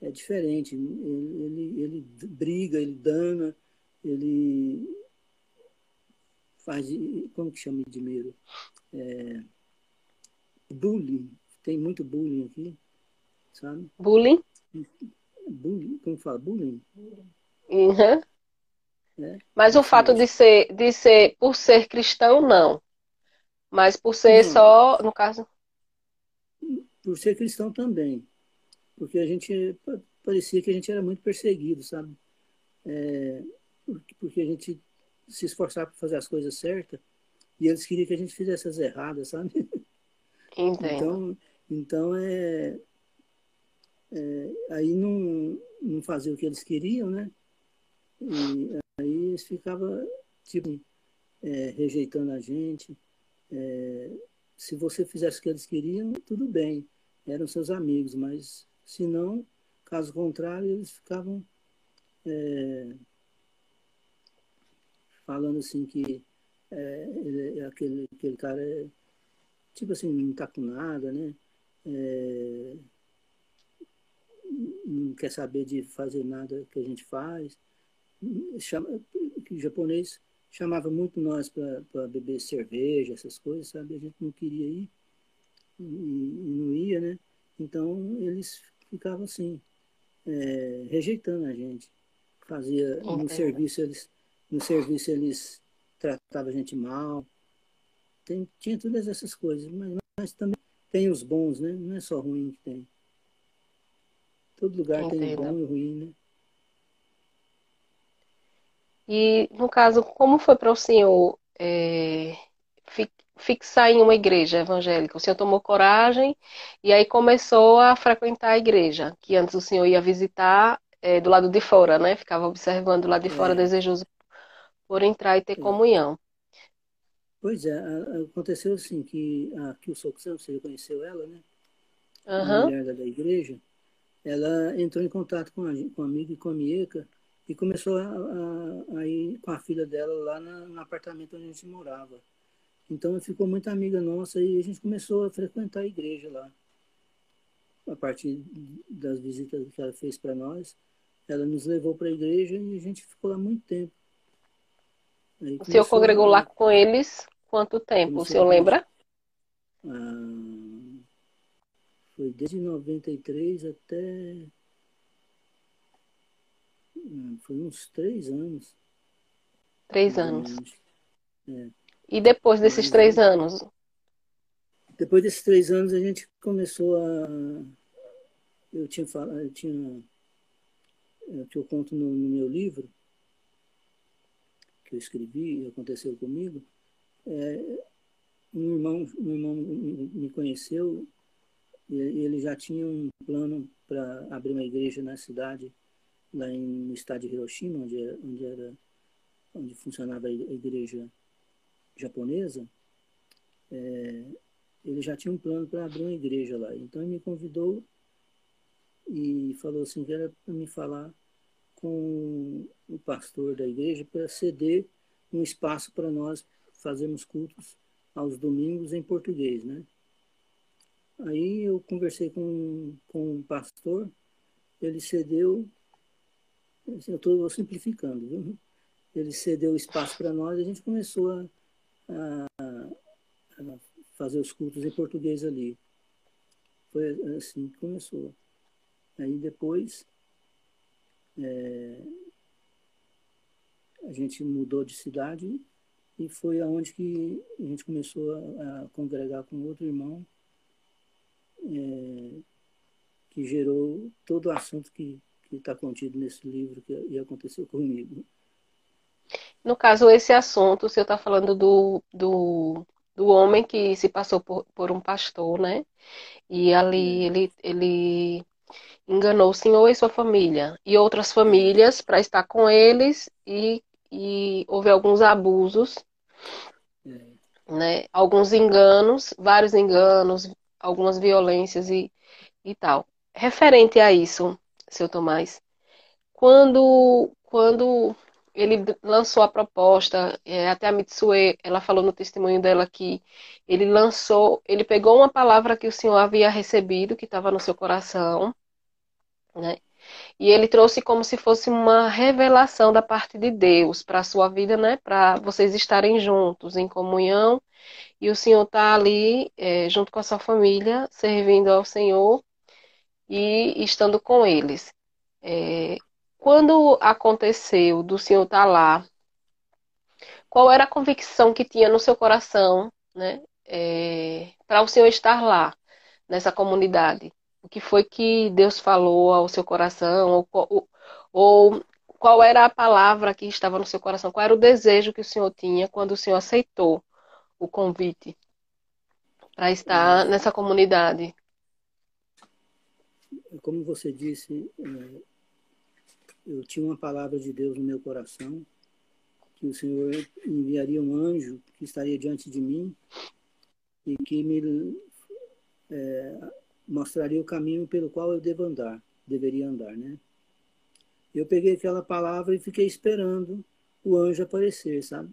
é diferente. Ele, ele, ele briga, ele dana, ele faz, como que chama de medo? É, bullying. Tem muito bullying aqui, sabe? Bullying? Bullying, como fala? Bullying? Uhum. É. Mas o fato de ser, de ser, por ser cristão, não. Mas por ser não. só, no caso. Por ser cristão também. Porque a gente parecia que a gente era muito perseguido, sabe? É, porque a gente se esforçava para fazer as coisas certas e eles queriam que a gente fizesse as erradas, sabe? Entendo. Então, então é, é, aí não, não fazia o que eles queriam, né? E aí eles ficavam, tipo, é, rejeitando a gente. É, se você fizesse o que eles queriam, tudo bem, eram seus amigos, mas se não, caso contrário, eles ficavam é, falando assim que é, ele, aquele, aquele cara é, tipo assim, não tá com nada, né? É, não quer saber de fazer nada que a gente faz. Chama, o japonês chamava muito nós para beber cerveja, essas coisas, sabe? A gente não queria ir e, não ia, né? Então eles ficavam assim, é, rejeitando a gente. Fazia no serviço eles no serviço eles tratavam a gente mal. Tem, tinha todas essas coisas, mas, mas também tem os bons, né? Não é só ruim que tem. Todo lugar Entendo. tem bom e ruim, né? E, no caso, como foi para o senhor é, fixar em uma igreja evangélica? O senhor tomou coragem e aí começou a frequentar a igreja, que antes o senhor ia visitar é, do lado de fora, né? Ficava observando lá de fora, é. desejoso por entrar e ter é. comunhão. Pois é, aconteceu assim, que a Kyo Soksan, você conheceu ela, né? Uhum. A mulher da igreja, ela entrou em contato com a, com a amiga e com a Mieka e começou a, a, a, ir com a filha dela lá na, no apartamento onde a gente morava. Então ficou muito amiga nossa e a gente começou a frequentar a igreja lá. A partir das visitas que ela fez para nós, ela nos levou para a igreja e a gente ficou lá muito tempo. Aí o senhor congregou a... lá com eles quanto tempo? O senhor lembra? Ah, foi desde 93 até. Ah, foi uns três anos. Três anos. É. E depois desses três anos? Depois desses três anos a gente começou a. Eu tinha falado, eu tinha. É, que eu conto no, no meu livro, que eu escrevi e aconteceu comigo, é, um irmão, um irmão me conheceu ele já tinha um plano para abrir uma igreja na cidade, lá em, no estado de Hiroshima, onde era, onde, era, onde funcionava a igreja japonesa. É, ele já tinha um plano para abrir uma igreja lá. Então ele me convidou e falou assim que era para me falar com o pastor da igreja para ceder um espaço para nós fazermos cultos aos domingos em português, né? Aí eu conversei com, com um pastor, ele cedeu, eu estou simplificando, viu? Ele cedeu espaço para nós e a gente começou a, a, a, fazer os cultos em português ali. Foi assim que começou. Aí depois é, a gente mudou de cidade e foi aonde que a gente começou a, a congregar com outro irmão é, que gerou todo o assunto que está contido nesse livro que, que aconteceu comigo. No caso, esse assunto, o senhor está falando do, do, do homem que se passou por, por um pastor, né? E ali ele, ele enganou o senhor e sua família e outras famílias para estar com eles e, e houve alguns abusos. Né? Alguns enganos, vários enganos, algumas violências e, e tal. Referente a isso, seu Tomás, quando, quando ele lançou a proposta, é, até a Mitsue, ela falou no testemunho dela que ele lançou, ele pegou uma palavra que o Senhor havia recebido, que estava no seu coração, né? E ele trouxe como se fosse uma revelação da parte de Deus para a sua vida, né? Para vocês estarem juntos em comunhão e o Senhor está ali é, junto com a sua família, servindo ao Senhor e estando com eles. É, quando aconteceu do Senhor estar tá lá, qual era a convicção que tinha no seu coração, né? É, para o Senhor estar lá, nessa comunidade? O que foi que Deus falou ao seu coração? Ou, ou, qual era a palavra que estava no seu coração? Qual era o desejo que o Senhor tinha quando o Senhor aceitou o convite para estar nessa comunidade? Como você disse, é, eu tinha uma palavra de Deus no meu coração, que o Senhor enviaria um anjo que estaria diante de mim e que me é, mostraria o caminho pelo qual eu devo andar, deveria andar, né? Eu peguei aquela palavra e fiquei esperando o anjo aparecer, sabe?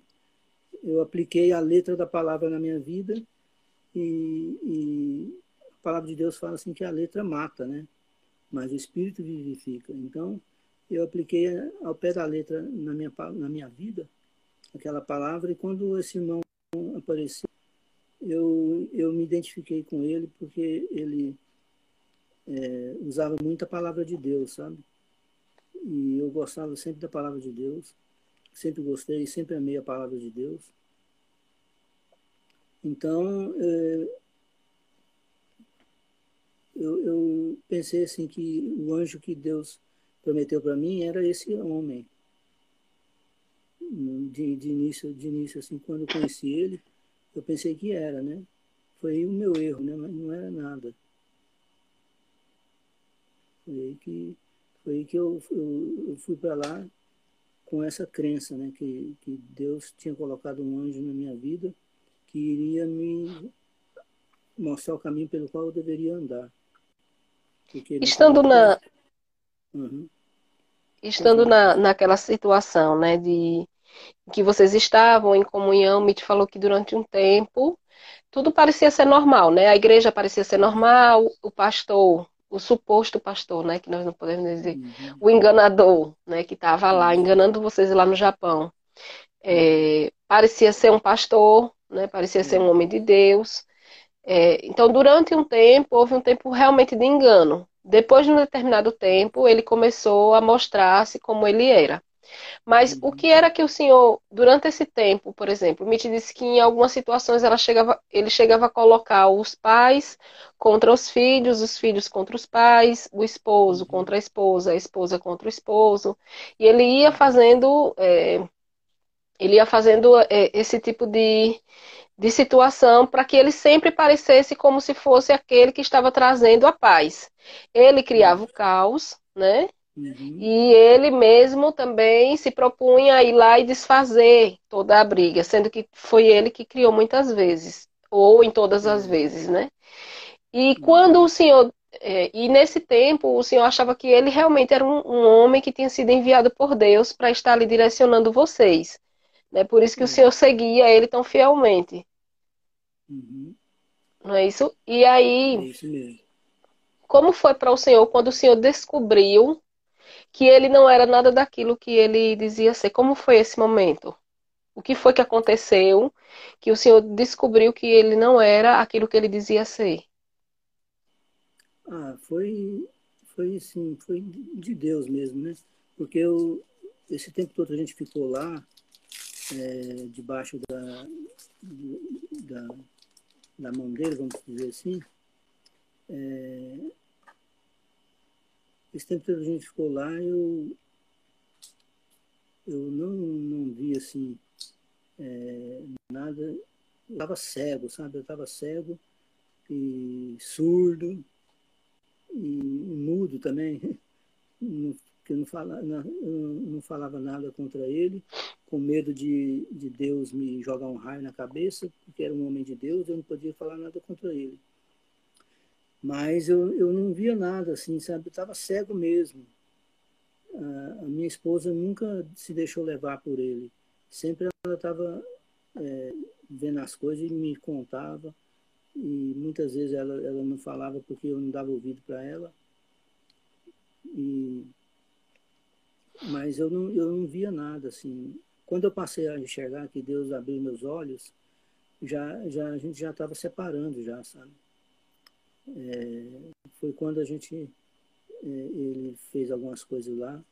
Eu apliquei a letra da palavra na minha vida e, e a palavra de Deus fala assim que a letra mata, né? Mas o espírito vivifica. Então, eu apliquei ao pé da letra na minha, na minha vida aquela palavra e quando esse irmão apareceu, eu, eu me identifiquei com ele porque ele é, usava muito a palavra de Deus, sabe? E eu gostava sempre da palavra de Deus, sempre gostei, sempre amei a palavra de Deus. Então, é, eu, eu pensei assim que o anjo que Deus prometeu para mim era esse homem. De, de, início, de início, assim, quando eu conheci ele, eu pensei que era, né? Foi o meu erro, né? Mas não era nada. Foi aí que, foi aí que eu, eu, eu fui para lá com essa crença, né? Que, que Deus tinha colocado um anjo na minha vida que iria me mostrar o caminho pelo qual eu deveria andar. Estando na. Uhum. Estando na, naquela situação, né, de que vocês estavam em comunhão, me falou que durante um tempo tudo parecia ser normal, né? A igreja parecia ser normal, o pastor, o suposto pastor, né, que nós não podemos dizer, uhum. o enganador, né, que estava lá enganando vocês lá no Japão, é, parecia ser um pastor, né, parecia ser um homem de Deus. É, então, durante um tempo, houve um tempo realmente de engano. Depois de um determinado tempo, ele começou a mostrar-se como ele era. Mas o que era que o senhor, durante esse tempo, por exemplo, me disse que em algumas situações ela chegava, ele chegava a colocar os pais contra os filhos, os filhos contra os pais, o esposo contra a esposa, a esposa contra o esposo, e ele ia fazendo, é, ele ia fazendo é, esse tipo de, de situação para que ele sempre parecesse como se fosse aquele que estava trazendo a paz. Ele criava o caos, né? Uhum. E ele mesmo também se propunha a ir lá e desfazer toda a briga, sendo que foi ele que criou muitas vezes, ou em todas as uhum. vezes, né? E quando o senhor. É, e nesse tempo, o senhor achava que ele realmente era um, um homem que tinha sido enviado por Deus para estar ali direcionando vocês. Né? Por isso que o uhum. senhor seguia ele tão fielmente. Uhum. Não é isso? E aí, é isso como foi para o senhor quando o senhor descobriu que ele não era nada daquilo que ele dizia ser? Como foi esse momento? O que foi que aconteceu que o senhor descobriu que ele não era aquilo que ele dizia ser? Ah, foi, foi assim, foi de Deus mesmo, né? Porque eu, esse tempo todo a gente ficou lá, é, debaixo da, da, da mão dele, vamos dizer assim, é, esse tempo todo a gente ficou lá, eu, eu não, não vi assim é, nada, eu estava cego, sabe? Eu estava cego e surdo e mudo também, que eu não, fala, não, não falava nada contra ele, com medo de, de Deus me jogar um raio na cabeça, porque era um homem de Deus, eu não podia falar nada contra ele. Mas eu, eu não via nada assim, sabe? Eu estava cego mesmo. A, minha esposa nunca se deixou levar por ele. Sempre ela estava é, vendo as coisas e me contava. E muitas vezes ela, ela não falava porque eu não dava ouvido para ela. E, mas eu não, eu não via nada assim. Quando eu passei a enxergar que Deus abriu meus olhos, já, já a gente já estava separando já, sabe? É, foi quando a gente é, ele fez algumas coisas lá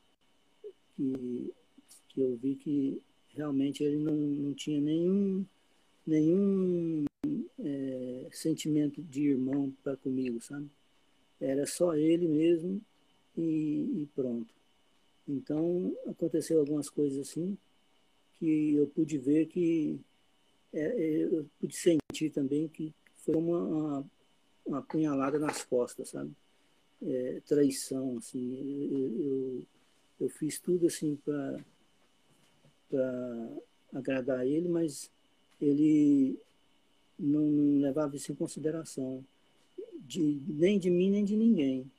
que, que eu vi que realmente ele não, não tinha nenhum nenhum é, sentimento de irmão para comigo, sabe? Era só ele mesmo e, e pronto. Então aconteceu algumas coisas assim que eu pude ver que é, é, eu pude sentir também que foi uma, uma, uma punhalada nas costas, sabe? É, traição, assim. Eu, eu, eu, fiz tudo assim para agradar ele, mas ele não, não, levava isso em consideração, de, nem de mim nem de ninguém.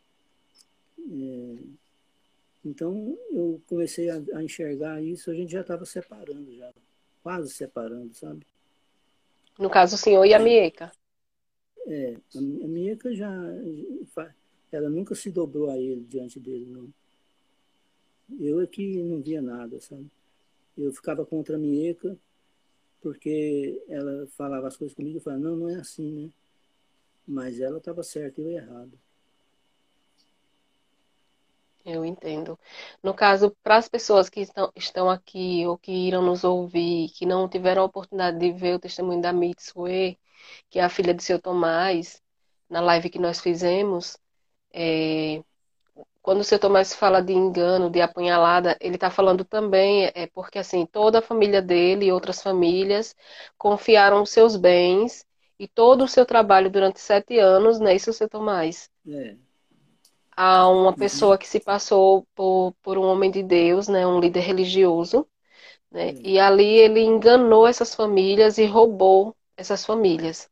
É, então eu comecei a, a, enxergar isso, a gente já estava separando, já, quase separando, sabe? No caso, o senhor e a Mieca. É, a, a Mieca já, ela nunca se dobrou a ele diante dele, não. Eu é que não via nada, sabe? Eu ficava contra a Mieca, porque ela falava as coisas comigo, eu falava, não, não é assim, né? Mas ela estava certa e eu errado. Eu entendo. No caso, para as pessoas que estão, estão aqui ou que irão nos ouvir, que não tiveram a oportunidade de ver o testemunho da Mitsue, que é a filha de seu Tomás, na live que nós fizemos, é, quando o seu Tomás fala de engano, de apunhalada, ele está falando também, é porque assim, toda a família dele e outras famílias confiaram os seus bens e todo o seu trabalho durante sete anos, não é isso, seu Tomás? É a uma pessoa que se passou por, por um homem de Deus, né, um líder religioso, né, e ali ele enganou essas famílias e roubou essas famílias,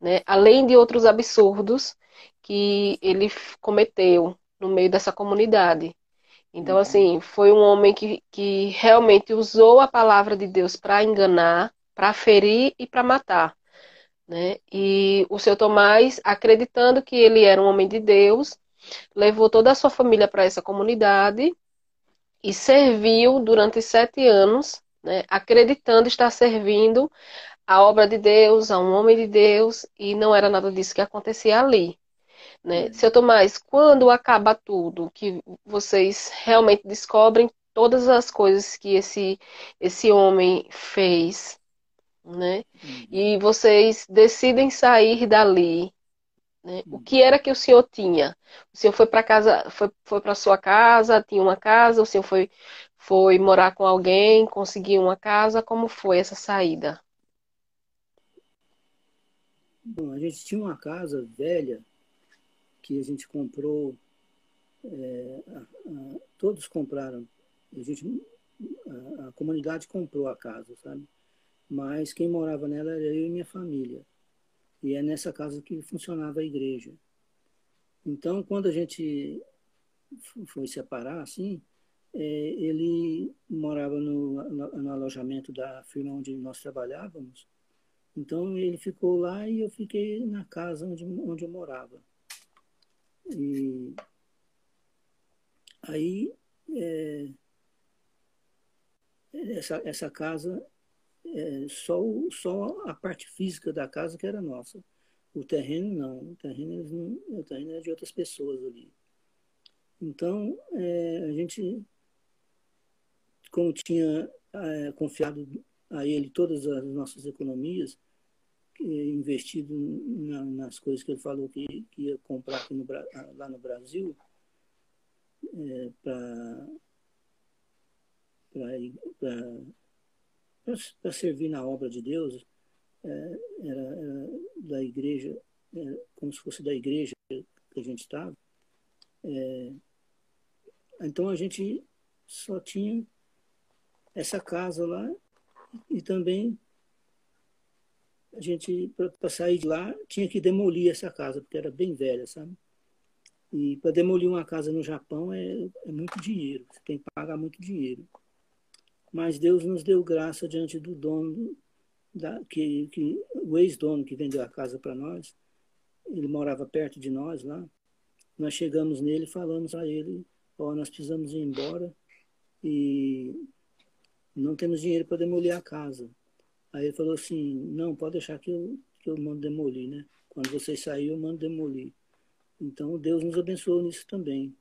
né? Além de outros absurdos que ele cometeu no meio dessa comunidade. Então, uhum. assim, foi um homem que, que realmente usou a palavra de Deus para enganar, para ferir e para matar. Né? E o seu Tomás, acreditando que ele era um homem de Deus, levou toda a sua família para essa comunidade e serviu durante sete anos, né? acreditando estar servindo a obra de Deus, a um homem de Deus, e não era nada disso que acontecia ali. Né? Seu Tomás, quando acaba tudo, que vocês realmente descobrem todas as coisas que esse, esse homem fez, né? Uhum. E vocês decidem sair dali. Né? Uhum. O que era que o senhor tinha? O senhor foi para casa, foi, foi para sua casa, tinha uma casa, o senhor foi, foi morar com alguém, conseguiu uma casa, como foi essa saída? Bom, a gente tinha uma casa velha que a gente comprou, é, a, a, todos compraram, a, gente, a, a, comunidade comprou a casa, sabe? Mas quem morava nela era eu e minha família. E é nessa casa que funcionava a igreja. Então, quando a gente foi separar, assim, é, ele morava no, no, no alojamento da firma onde nós trabalhávamos. Então, ele ficou lá e eu fiquei na casa onde, onde eu morava. E aí é, essa, essa casa, é, só, só a parte física da casa que era nossa. O terreno não, o terreno, o terreno é de outras pessoas ali. Então, é, a gente, como tinha é, confiado a ele todas as nossas economias, investido na, nas coisas que ele falou que, que ia comprar aqui no, lá no Brasil é, para servir na obra de Deus, é, era, era, da igreja, é, como se fosse da igreja que a gente estava. É, então a gente só tinha essa casa lá e também a gente, para sair de lá, tinha que demolir essa casa, porque era bem velha, sabe? E para demolir uma casa no Japão é, é muito dinheiro, você tem que pagar muito dinheiro. Mas Deus nos deu graça diante do dono, da, que, que o ex-dono que vendeu a casa para nós, ele morava perto de nós lá. Nós chegamos nele falamos a ele: Ó, oh, nós precisamos ir embora e não temos dinheiro para demolir a casa. Aí ele falou assim, não, pode deixar que eu, que eu mando demolir, né? Quando vocês saírem, eu mando demolir. Então, Deus nos abençoou nisso também.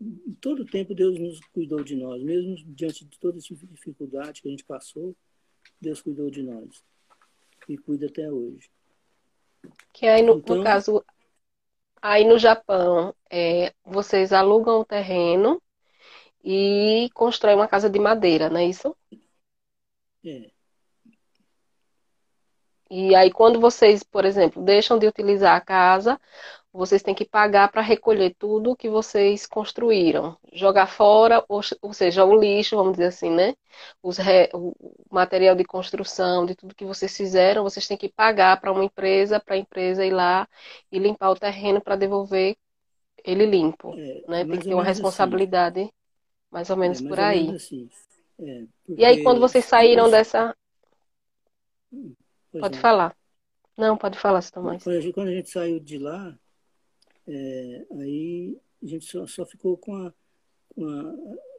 Em todo tempo, Deus nos cuidou de nós. Mesmo diante de toda essa dificuldade que a gente passou, Deus cuidou de nós. E cuida até hoje. Que aí, no, então, no caso, aí no Japão, é, vocês alugam o terreno e constroem uma casa de madeira, não é isso? É. E aí, quando vocês, por exemplo, deixam de utilizar a casa, vocês têm que pagar para recolher tudo que vocês construíram, jogar fora, ou, ou, seja, o lixo, vamos dizer assim, né? Re, o material de construção, de tudo que vocês fizeram, vocês têm que pagar para uma empresa, para a empresa ir lá e limpar o terreno para devolver ele limpo, é, né? Tem que ter uma assim. responsabilidade assim. mais ou menos é, mais por aí. Assim. É. E aí, quando vocês saíram dessa. Pois pode não. falar. Não, pode falar, a gente, quando a gente saiu de lá, é, aí a gente só, só ficou com, a, com, a,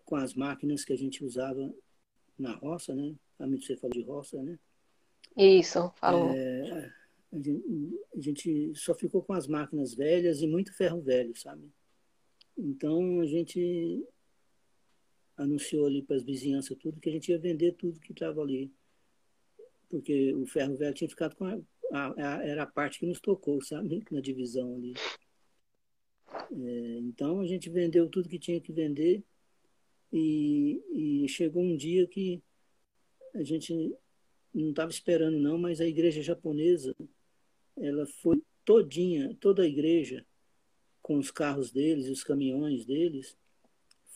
com, as máquinas que a gente usava na roça, né? A você falou de roça, né? Isso, falou. É, a, gente, a gente só ficou com as máquinas velhas e muito ferro velho, sabe? Então a gente anunciou ali para as vizinhanças tudo que a gente ia vender tudo que estava ali porque o ferro velho tinha ficado com a, a, a, era a parte que nos tocou, sabe, na divisão ali. É, então a gente vendeu tudo que tinha que vender e, e chegou um dia que a gente não estava esperando não, mas a igreja japonesa ela foi todinha, toda a igreja com os carros deles os caminhões deles,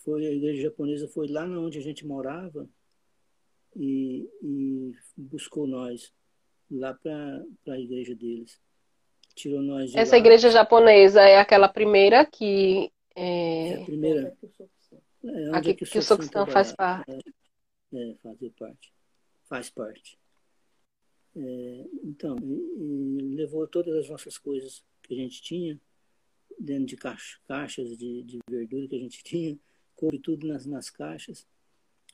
foi a igreja japonesa foi lá onde a gente morava e, e buscou nós. lá para a igreja deles. Tirou nós de Essa lá. igreja japonesa é aquela primeira que. É É, a primeira. É, onde aqui é que o Sofisma Soxtan faz trabalhava. parte. É, fazer parte. Faz parte. É, então, e- e levou todas as nossas coisas que a gente tinha, dentro de caixa- caixas de, de verdura que a gente tinha, coube tudo nas, nas caixas,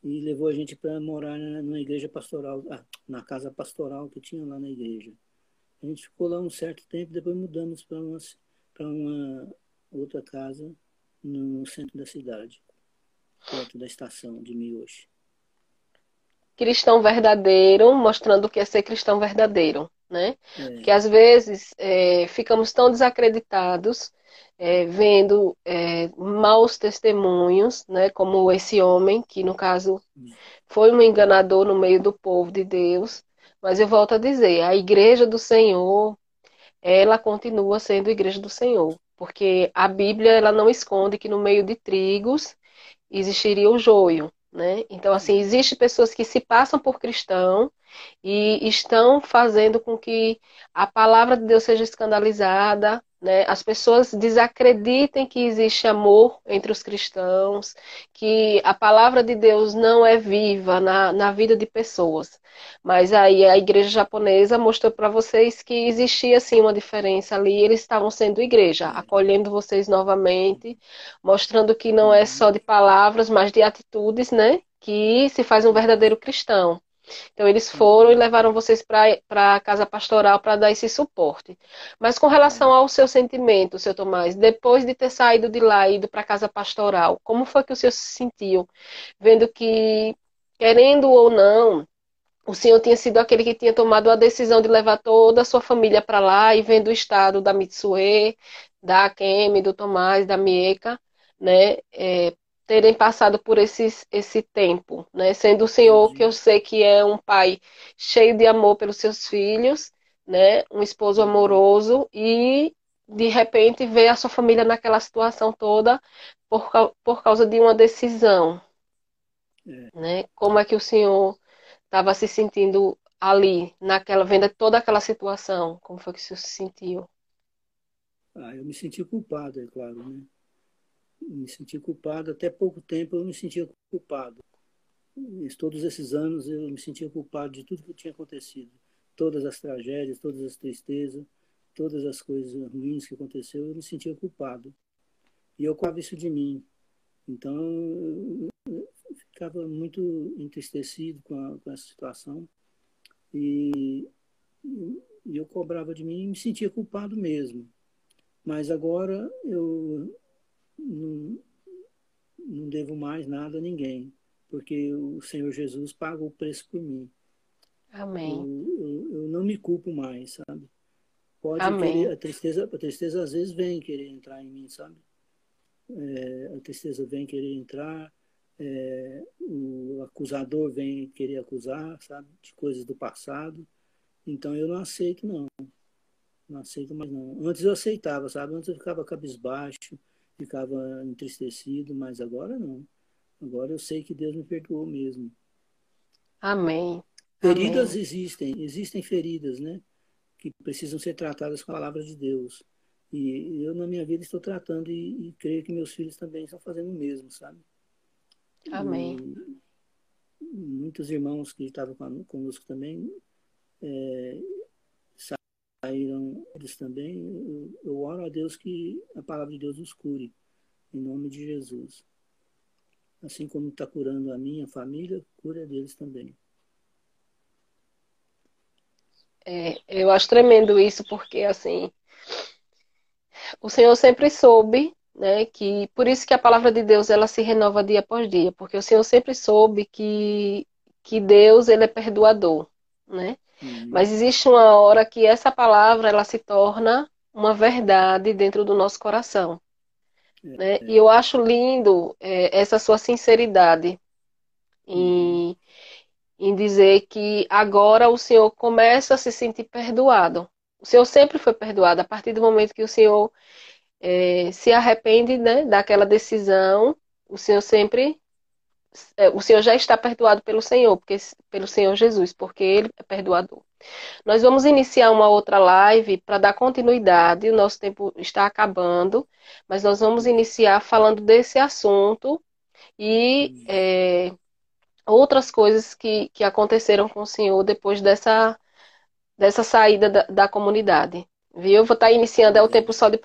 e levou a gente para morar na, igreja pastoral, ah, na casa pastoral que tinha lá na igreja. A gente ficou lá um certo tempo, depois mudamos para uma, para uma outra casa no centro da cidade, perto da estação de Miyoshi. Cristão verdadeiro, mostrando o que é ser cristão verdadeiro, né? É, Porque às vezes é, ficamos tão desacreditados, é, vendo é, maus testemunhos, né? Como esse homem, que no caso foi um enganador no meio do povo de Deus. Mas eu volto a dizer, a igreja do Senhor, ela continua sendo a igreja do Senhor, porque a Bíblia ela não esconde que no meio de trigos existiria o joio, né? Então assim, existem pessoas que se passam por cristão e estão fazendo com que a palavra de Deus seja escandalizada, né? As pessoas desacreditem que existe amor entre os cristãos, que a palavra de Deus não é viva na, na vida de pessoas. Mas aí a igreja japonesa mostrou para vocês que existia sim uma diferença ali, eles estavam sendo igreja, acolhendo vocês novamente, mostrando que não é só de palavras, mas de atitudes, né? Que se faz um verdadeiro cristão. Então eles foram e levaram vocês para a casa pastoral para dar esse suporte. Mas com relação ao seu sentimento, seu Tomás, depois de ter saído de lá e ido para a casa pastoral, como foi que o senhor se sentiu? Vendo que, querendo ou não, o senhor tinha sido aquele que tinha tomado a decisão de levar toda a sua família para lá e vendo o estado da Mitsue, da Akemi, do Tomás, da Mieka, né? É, terem passado por esses, esse tempo, né? Sendo o Senhor, que eu sei que é um pai cheio de amor pelos seus filhos, né? Um esposo amoroso e de repente ver a sua família naquela situação toda por, por causa de uma decisão, É. né? Como é que o Senhor estava se sentindo ali, naquela vendo toda aquela situação? Como foi que o senhor se sentiu? Ah, eu me senti culpado, é claro, né? Me senti culpado, até pouco tempo eu me sentia culpado. Todos esses anos eu me sentia culpado de tudo que tinha acontecido. Todas as tragédias, todas as tristezas, todas as coisas ruins que aconteceu, eu me sentia culpado. E eu cobrava isso de mim. Então, eu ficava muito entristecido com, a, com essa situação. E, e eu cobrava de mim e me sentia culpado mesmo. Mas agora eu não, não devo mais nada a ninguém, porque o Senhor Jesus pagou o preço por mim. Amém. Eu, eu, eu não me culpo mais, sabe? Pode Amém. querer, a tristeza, a tristeza às vezes vem querer entrar em mim, sabe? É, a tristeza vem querer entrar, é, o acusador vem querer acusar, sabe? De coisas do passado. Então eu não aceito, não. Não aceito mais, não. Antes eu aceitava, sabe? Antes eu ficava cabisbaixo, ficava entristecido, mas agora não. Agora eu sei que Deus me perdoou mesmo. Amém. Feridas Amém. existem, existem feridas, né? Que precisam ser tratadas com a palavra de Deus. E eu, na minha vida, estou tratando e, e creio que meus filhos também estão fazendo o mesmo, sabe? Amém. E muitos irmãos que estavam conosco também é, saíram eles também. Eu, eu oro a Deus que a palavra de Deus os cure, em nome de Jesus. Assim como está curando a minha família, cura deles também. É, eu acho tremendo isso, porque assim, o Senhor sempre soube, né, que por isso que a palavra de Deus ela se renova dia após dia, porque o Senhor sempre soube que que Deus ele é perdoador, né? Uhum. Mas existe uma hora que essa palavra ela se torna uma verdade dentro do nosso coração, né? E eu acho lindo é, essa sua sinceridade em em dizer que agora o Senhor começa a se sentir perdoado. O Senhor sempre foi perdoado. A partir do momento que o Senhor é, se arrepende né, daquela decisão, o Senhor sempre é, o Senhor já está perdoado pelo Senhor, porque, pelo Senhor Jesus, porque Ele é perdoador. Nós vamos iniciar uma outra live para dar continuidade, o nosso tempo está acabando, mas nós vamos iniciar falando desse assunto e é, outras coisas que, que aconteceram com o Senhor depois dessa, dessa saída da, da comunidade. Viu? Eu vou estar iniciando, é o tempo só de